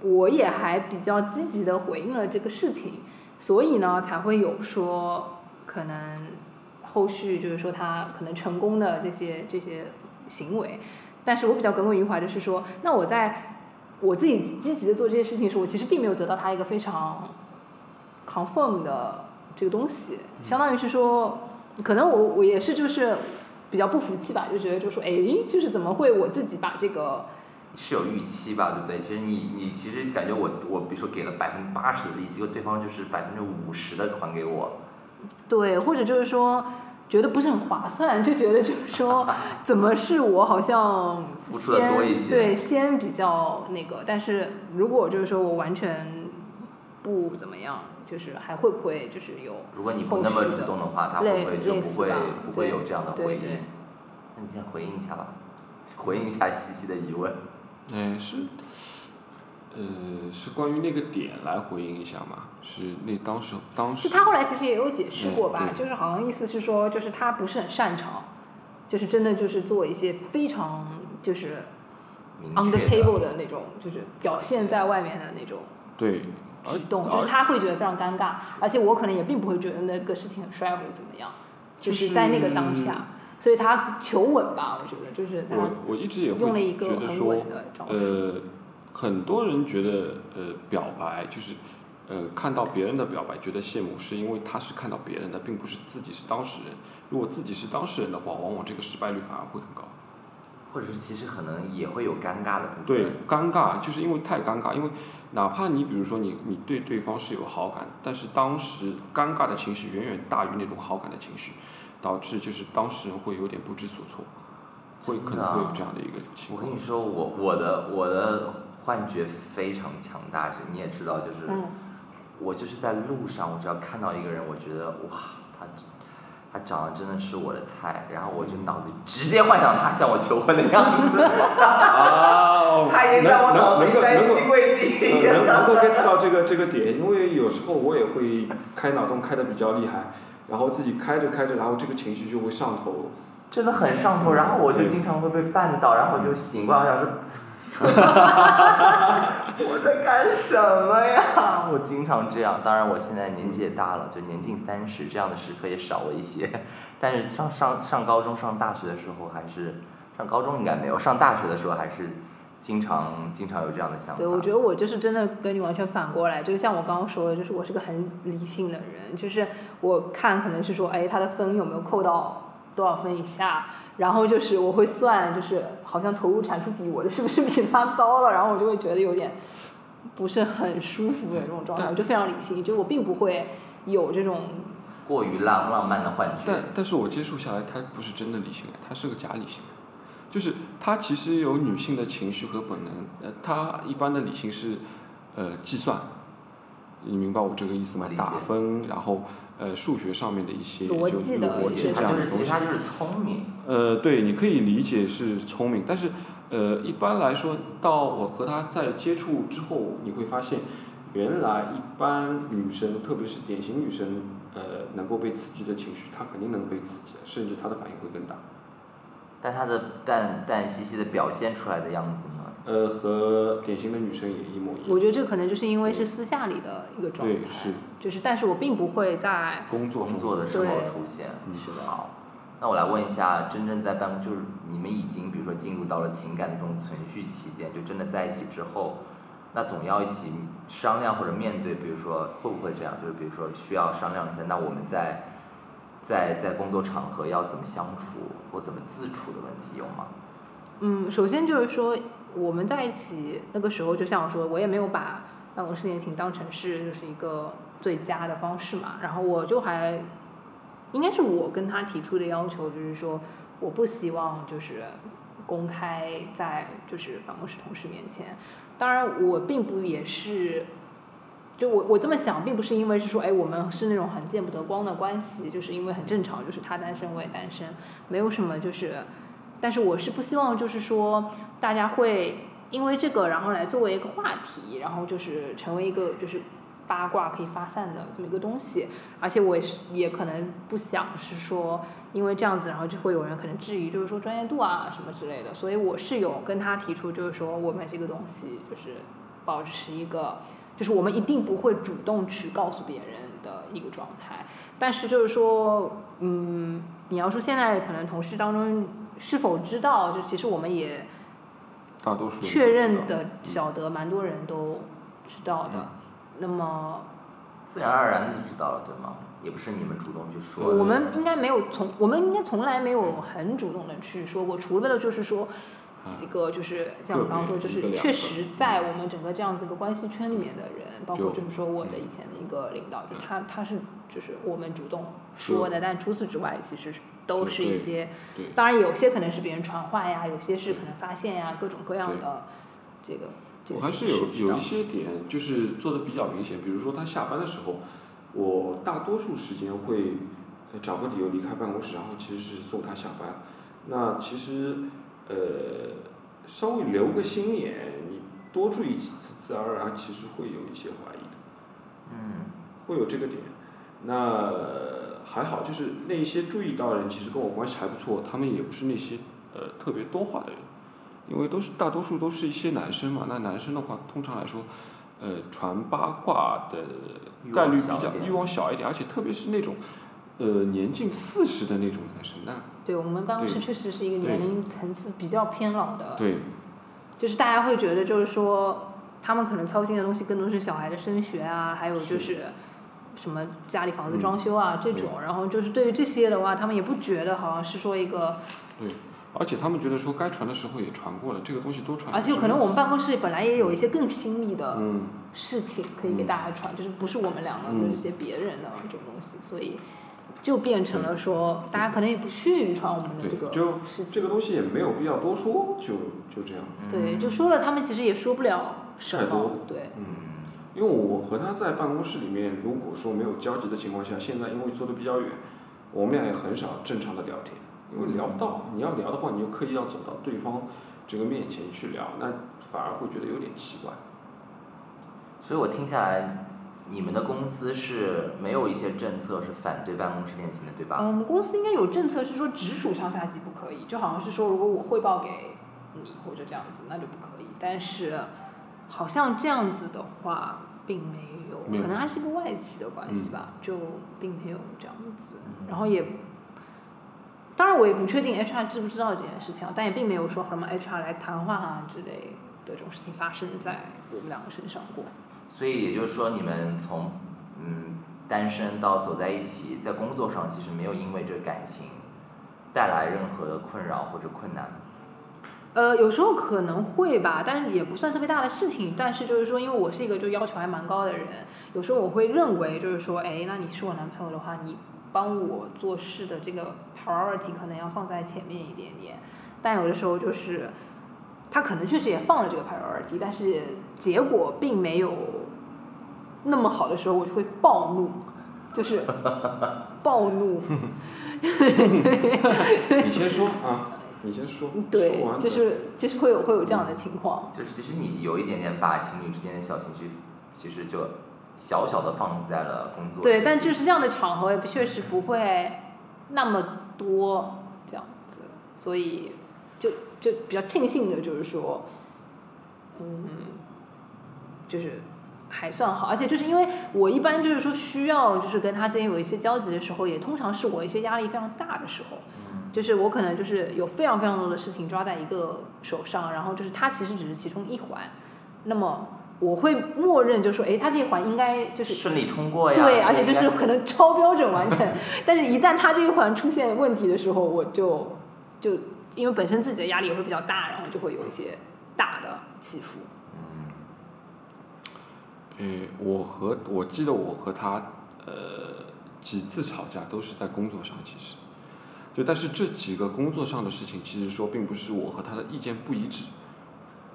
我也还比较积极的回应了这个事情，所以呢才会有说可能后续就是说他可能成功的这些这些行为，但是我比较耿耿于怀的是说，那我在我自己积极的做这些事情的时候，我其实并没有得到他一个非常 confirm 的这个东西，相当于是说，可能我我也是就是比较不服气吧，就觉得就说，哎，就是怎么会我自己把这个是有预期吧，对不对？其实你你其实感觉我我比如说给了百分之八十的力，结果对方就是百分之五十的还给我，对，或者就是说觉得不是很划算，就觉得就是说怎么是我好像付出的先多一些对先比较那个，但是如果就是说我完全不怎么样，就是还会不会就是有如果你不那么主动的话，他会不会就不会不会有这样的回应对对？那你先回应一下吧，回应一下西西的疑问。嗯，是，呃，是关于那个点来回应一下嘛？是那当时当时。就他后来其实也有解释过吧，嗯就是好像意思是说，就是他不是很擅长，就是真的就是做一些非常就是明 on the 确 table 的那种，就是表现在外面的那种对，举动，就是他会觉得非常尴尬，而且我可能也并不会觉得那个事情很帅或者怎么样，就是在那个当下，所以他求稳吧，我觉得就是他我我一直也用了会一个很觉得说，稳的招数。呃，很多人觉得呃表白就是呃看到别人的表白觉得羡慕，是因为他是看到别人的，并不是自己是当事人。如果自己是当事人的话，往往这个失败率反而会很高。或者是其实可能也会有尴尬的部分。对，尴尬就是因为太尴尬，因为哪怕你比如说你你对对方是有好感，但是当时尴尬的情绪远远大于那种好感的情绪，导致就是当事人会有点不知所措，会可能会有这样的一个情况我跟你。说，我我的我的幻觉非常强大，是你也知道，就是、嗯我就是在路上，我只要看到一个人，我觉得哇，他他长得真的是我的菜，然后我就脑子里直接幻想他向我求婚的样子，啊，他也在我能脑子能能够里在能够西跪地。呃能能够 get 到这个这个点，因为有时候我也会开脑洞开的比较厉害，然后自己开着开着，然后这个情绪就会上头。真的很上头，然后我就经常会被绊倒，然后我就醒过来，我想说，我在干什么呀？我经常这样，当然我现在年纪也大了，就年近三十，这样的时刻也少了一些。但是上上上高中、上大学的时候，还是上高中应该没有，上大学的时候还是经常经常有这样的想法。对，我觉得我就是真的跟你完全反过来，就是像我刚刚说的，就是我是个很理性的人，就是我看可能是说，哎，他的分有没有扣到多少分以下，然后就是我会算，就是好像投入产出比我的是不是比他高了，然后我就会觉得有点不是很舒服的这种状态，我就非常理性，就我并不会有这种过于浪浪漫的幻觉。但但是我接触下来，他不是真的理性，他是个假理性，就是他其实有女性的情绪和本能，呃，他一般的理性是，呃，计算，你明白我这个意思吗？打分，然后呃，数学上面的一些就逻辑的逻辑它就是其实他就是聪明。呃，对，你可以理解是聪明，但是呃，一般来说，到我和他在接触之后，你会发现，原来一般女生，特别是典型女生，呃，能够被刺激的情绪，她肯定能被刺激，甚至她的反应会更大。但她的淡淡兮兮的表现出来的样子呢？呃，和典型的女生也一模一样。我觉得这可能就是因为是私下里的一个状态对，是就是但是我并不会在工作工作的时候出现。嗯是的好，那我来问一下，真正在办公，就是你们已经比如说进入到了情感的这种存续期间，就真的在一起之后，那总要一起商量或者面对，比如说会不会这样？就是比如说需要商量一下，那我们在在在工作场合要怎么相处或怎么自处的问题有吗？嗯，首先就是说我们在一起那个时候，就像我说，我也没有把办公室恋情当成是就是一个最佳的方式嘛。然后我就还应该是我跟他提出的要求，就是说我不希望就是公开在就是办公室同事面前。当然，我并不也是。就我我这么想，并不是因为是说，哎，我们是那种很见不得光的关系，就是因为很正常，就是他单身我也单身，没有什么就是但是我是不希望就是说大家会因为这个然后来作为一个话题，然后就是成为一个就是八卦可以发散的这么一个东西，而且我也是也可能不想是说因为这样子，然后就会有人可能质疑就是说专业度啊什么之类的，所以我是有跟他提出就是说我们这个东西就是保持一个。就是我们一定不会主动去告诉别人的一个状态，但是就是说，嗯，你要说现在可能同事当中是否知道，就其实我们也大多数确认的晓得，蛮多人都知道的。那么自然而然的就知道了，对吗？也不是你们主动去说的。我们应该没有从，我们应该从来没有很主动的去说过，除了就是说几个就是像我刚刚说，就是确实在我们整个这样子一个关系圈里面的人，包括就就是说我的以前的一个领导，就他他是就是我们主动说的，但除此之外，其实都是一些，当然有些可能是别人传话呀，有些是可能发现呀，各种各样的这个这我还是有有一些点，就是做的比较明显，比如说他下班的时候，我大多数时间会呃找个理由离开办公室，然后其实是送他下班。那其实呃稍微留个心眼，你多注意几次，自然而然其实会有一些怀疑的，嗯，会有这个点。那呃还好，就是那一些注意到的人，其实跟我关系还不错，他们也不是那些呃特别多话的人。因为都是大多数都是一些男生嘛，那男生的话，通常来说，呃，传八卦的概率比较欲望小一点欲望小一点，而且特别是那种，呃，年近四十的那种男生，那对我们办公室确实是一个年龄层次比较偏老的，对就是大家会觉得就是说，他们可能操心的东西更多是小孩的升学啊，还有就是什么家里房子装修啊、这种，然后就是对于这些的话，他们也不觉得好像是说一个，对，而且他们觉得说该传的时候也传过了，这个东西都传。而且可能我们办公室本来也有一些更亲密的嗯，事情可以给大家传，就是不是我们两个，嗯就是一些别人的这种东西，所以就变成了说，大家可能也不屑于传我们的这个就事情这。个东西也没有必要多说，就就这样。对，就说了，他们其实也说不了什么。对，嗯，因为我和他在办公室里面，如果说没有交集的情况下，现在因为坐的比较远，我们俩也很少正常的聊天，因为聊不到。你要聊的话，你就刻意要走到对方这个面前去聊，那反而会觉得有点奇怪。所以我听下来，你们的公司是没有一些政策是反对办公室恋情的，对吧？嗯，我们公司应该有政策是说直属上下级不可以，就好像是说如果我汇报给你或者这样子，那就不可以。但是好像这样子的话并没有，没有可能还是一个外企的关系吧，就并没有这样子。然后也，当然我也不确定 HR 知不知道这件事情啊，但也并没有说什么 HR 来谈话啊之类的这种事情发生在我们两个身上过。所以也就是说，你们从嗯单身到走在一起，在工作上其实没有因为这感情带来任何的困扰或者困难。呃，有时候可能会吧，但是也不算特别大的事情。但是就是说，因为我是一个就要求还蛮高的人，有时候我会认为就是说，哎，那你是我男朋友的话，你帮我做事的这个 priority 可能要放在前面一点点。但有的时候就是，他可能确实也放了这个 priority，但是结果并没有那么好的时候，我就会暴怒，就是暴怒。你先说啊，你先说。对说，就是就是会有会有这样的情况。就是其实你有一点点把情侣之间的小情绪，其实就小小的放在了工作。对，但就是这样的场合也不确实不会那么多这样子，所以就就比较庆幸的就是说，嗯，就是还算好，而且就是因为我一般就是说需要就是跟他之间有一些交集的时候，也通常是我一些压力非常大的时候。就是我可能就是有非常非常多的事情抓在一个手上，然后就是它其实只是其中一环，那么我会默认就说，哎，它这一环应该就是顺利通过呀。对，而且就是可能超标准完成，但是一旦它这一环出现问题的时候，我就就因为本身自己的压力也会比较大，然后就会有一些大的起伏。诶，我和我记得我和他呃几次吵架都是在工作上，其实，就但是这几个工作上的事情，其实说并不是我和他的意见不一致，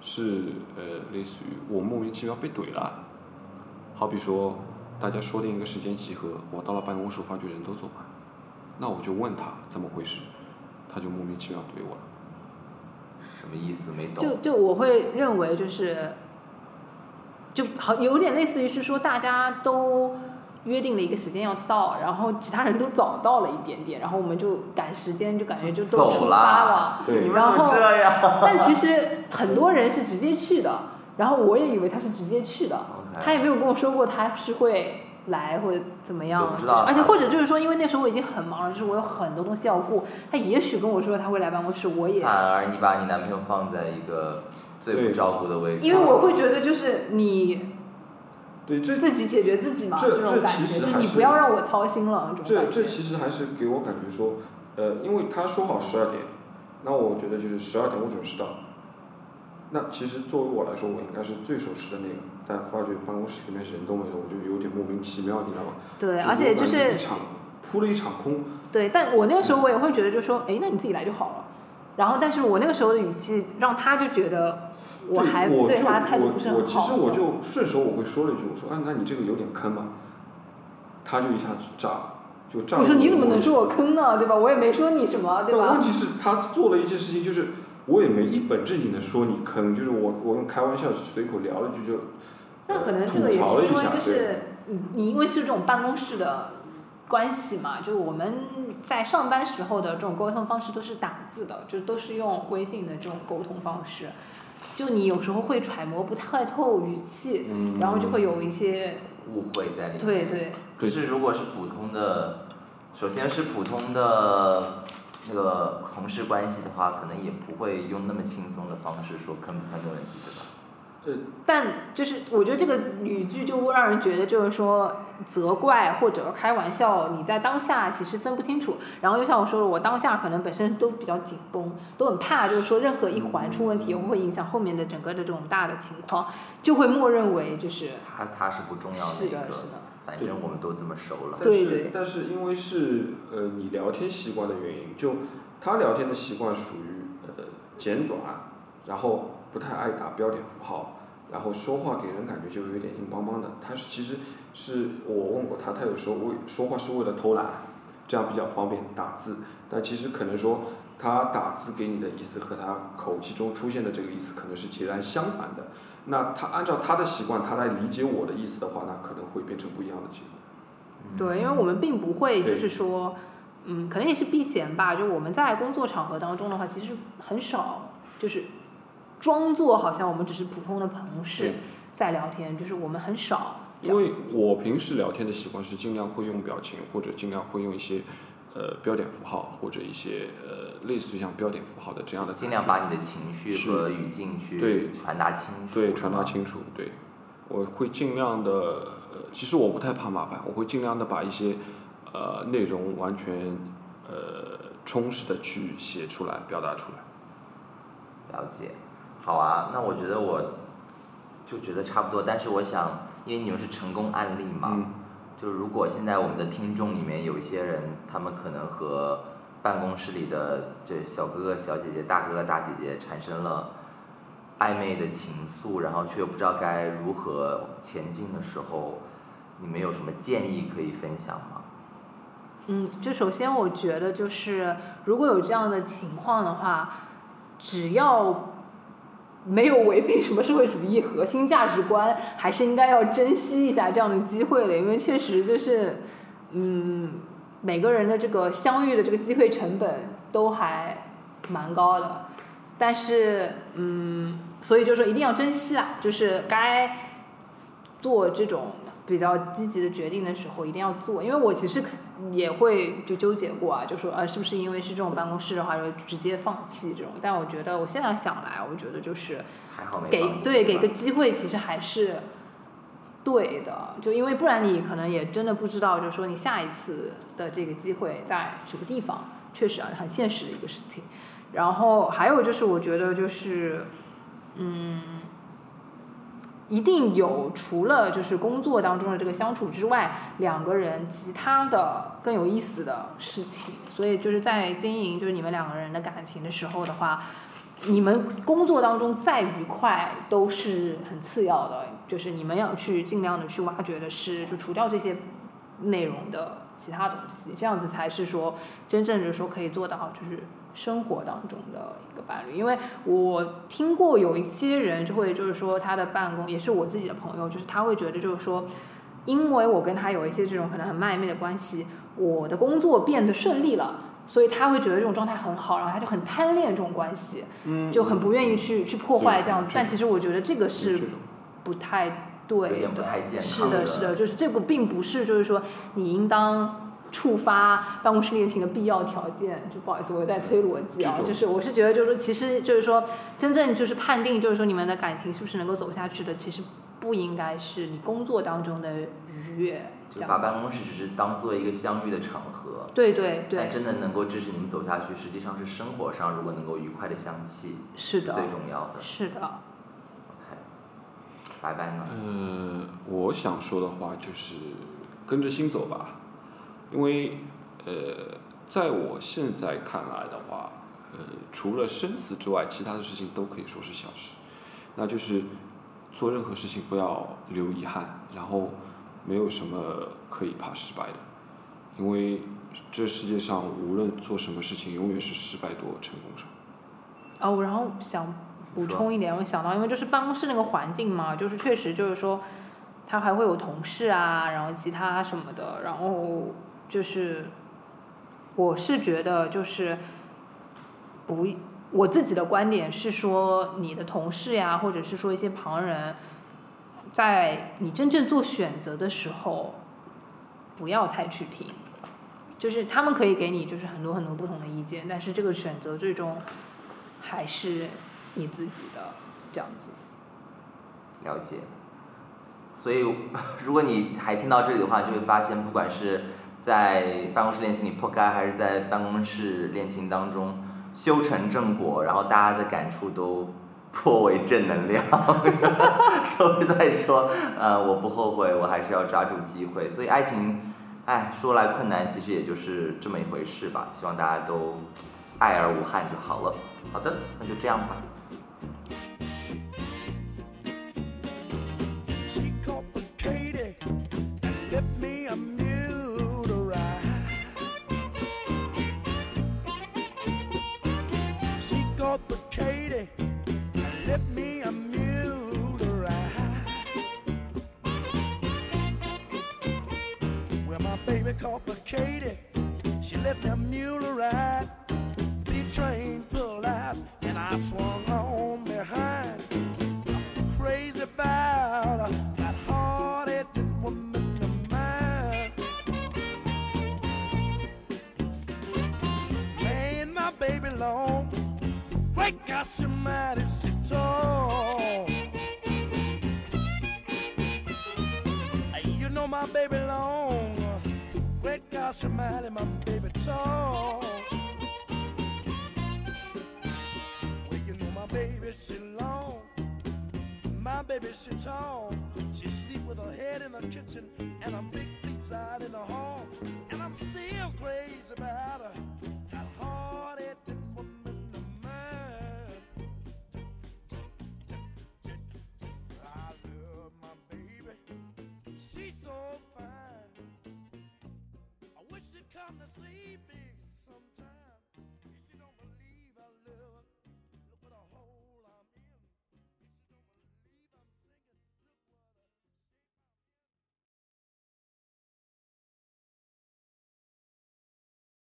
是呃类似于我莫名其妙被怼了，好比说大家说定一个时间集合，我到了办公室发觉人都走完，那我就问他怎么回事，他就莫名其妙怼我了。什么意思？没懂。就就我会认为就是，就好有点类似于是说大家都约定了一个时间要到，然后其他人都早到了一点点，然后我们就赶时间，就感觉就都走出发啦了。对你们然后这样？但其实很多人是直接去的，然后我也以为他是直接去的他也没有跟我说过他是会来或者怎么样不知道，而且或者就是说，因为那时候我已经很忙了，就是我有很多东西要顾，他也许跟我说他会来办公室，我也反而你把你男朋友放在一个最不照顾的位置。因为我会觉得就是你对，这自己解决自己嘛，这种感觉，就是你不要让我操心了，这种这感觉。这其实还是给我感觉说，呃，因为他说好十二点，那我觉得就是十二点我准时到。那其实作为我来说，我应该是最守时的那个，但发觉办公室里面人都没了，我就有点莫名其妙，你知道吗？对，而且就是一场扑了一场空。对，但我那个时候我也会觉得，就说，哎，那你自己来就好了。然后，但是我那个时候的语气让他就觉得我还我对他态度不是我我很好。其实我就顺手我会说了一句，我说啊，那你这个有点坑吧？他就一下子炸了，就炸了。我说你怎么能说我坑呢？对吧？我也没说你什么，对吧但问？题是，他做了一件事情，就是我也没一本正经的说你坑，就是我我用开玩笑随口聊了一句就。那可能这个也是因为就是你你因为是这种办公室的关系嘛，就是我们在上班时候的这种沟通方式都是打字的，就都是用微信的这种沟通方式。就你有时候会揣摩不太透语气，嗯然后就会有一些误会在里面。对对可是如果是普通的，首先是普通的那个同事关系的话，可能也不会用那么轻松的方式说坑不坑的问题，对吧？但就是我觉得这个语句就会让人觉得就是说责怪或者开玩笑，你在当下其实分不清楚。然后又像我说的，我当下可能本身都比较紧绷，都很怕，就是说任何一环出问题会影响后面的整个的这种大的情况，就会默认为就是他他是不重要是一个，的是的反正我们都这么熟了。对对但是因为是呃你聊天习惯的原因，就他聊天的习惯属于呃简短，然后不太爱打标点符号，然后说话给人感觉就有点硬邦邦的。他是其实是我问过他，他有时候为说话是为了偷懒，这样比较方便打字。但其实可能说他打字给你的意思和他口气中出现的这个意思可能是截然相反的。那他按照他的习惯，他来理解我的意思的话，那可能会变成不一样的结果。对，因为我们并不会就是说，嗯，可能也是避嫌吧。就我们在工作场合当中的话，其实很少就是装作好像我们只是普通的同事在聊天，就是我们很少因为。我平时聊天的习惯是尽量会用表情，或者尽量会用一些呃标点符号，或者一些呃类似于像标点符号的这样的，尽量把你的情绪和语境去对。传达清楚，对传达清楚，对，我会尽量的呃，其实我不太怕麻烦，我会尽量的把一些呃内容完全呃充实的去写出来，表达出来。了解，好啊，那我觉得我就觉得差不多，但是我想，因为你们是成功案例嘛，嗯就是如果现在我们的听众里面有一些人，他们可能和办公室里的这小哥哥、小姐姐、大哥哥、大姐姐产生了暧昧的情愫，然后却又不知道该如何前进的时候，你们有什么建议可以分享吗？嗯，就首先我觉得就是如果有这样的情况的话，只要没有违背什么社会主义核心价值观，还是应该要珍惜一下这样的机会的，因为确实就是，嗯，每个人的这个相遇的这个机会成本都还蛮高的，但是嗯，所以就说一定要珍惜啊，就是该做这种比较积极的决定的时候一定要做，因为我其实可也会就纠结过啊，就说呃是不是因为是这种办公室的话就直接放弃这种，但我觉得我现在想来，我觉得就是还好没给对给个机会，其实还是对的，就因为不然你可能也真的不知道，就是说你下一次的这个机会在什么地方，确实啊很现实的一个事情。然后还有就是，我觉得就是，嗯，一定有除了就是工作当中的这个相处之外，两个人其他的更有意思的事情。所以就是在经营就是你们两个人的感情的时候的话，你们工作当中再愉快都是很次要的，就是你们要去尽量的去挖掘的是，就除掉这些内容的其他东西，这样子才是说真正的说可以做到就是生活当中的一个伴侣。因为我听过有一些人就会就是说他的办公也是我自己的朋友，就是他会觉得就是说，因为我跟他有一些这种可能很暧昧的关系，我的工作变得顺利了。所以他会觉得这种状态很好，然后他就很贪恋这种关系，嗯就很不愿意去去破坏这样子。但其实我觉得这个是不太对的不太健，是的，是的，就是这个并不是就是说你应当触发办公室恋情的必要条件。就不好意思，我在推逻辑啊就是我是觉得就是说，其实就是说真正就是判定就是说你们的感情是不是能够走下去的，其实不应该是你工作当中的愉悦就把。办公室只是当做一个相遇的场合，对对对但，真的能够支持你们走下去，实际上是生活上如果能够愉快的相契是的，最重要的。是的。OK，拜拜呢？呃，我想说的话就是跟着心走吧，因为呃，在我现在看来的话，呃，除了生死之外，其他的事情都可以说是小事。那就是做任何事情不要留遗憾，然后没有什么可以怕失败的，因为这世界上无论做什么事情，永远是失败多成功少。哦，然后想补充一点，我想到，因为就是办公室那个环境嘛，就是确实就是说，他还会有同事啊，然后其他什么的，然后就是，我是觉得就是不，我自己的观点是说，你的同事呀，或者是说一些旁人，在你真正做选择的时候，不要太去听。就是他们可以给你就是很多很多不同的意见，但是这个选择最终还是你自己的这样子。了解。所以，如果你还听到这里的话，就会发现，不管是在办公室恋情里破开，还是在办公室恋情当中修成正果，然后大家的感触都颇为正能量，都是在说，呃，我不后悔，我还是要抓住机会。所以，爱情，哎，说来困难，其实也就是这么一回事吧。希望大家都爱而无憾就好了。好的，那就这样吧。Katie. She let a mule ride. The train pulled out and I swung on behind. I'm crazy about that hard-headed woman of mine. Laying my baby long. Wake up, somebody Great God, my baby tall. Well, you know my baby, she long. My baby, she tall. She sleep with her head in the kitchen and her big feet out in the hall. And I'm still crazy about her.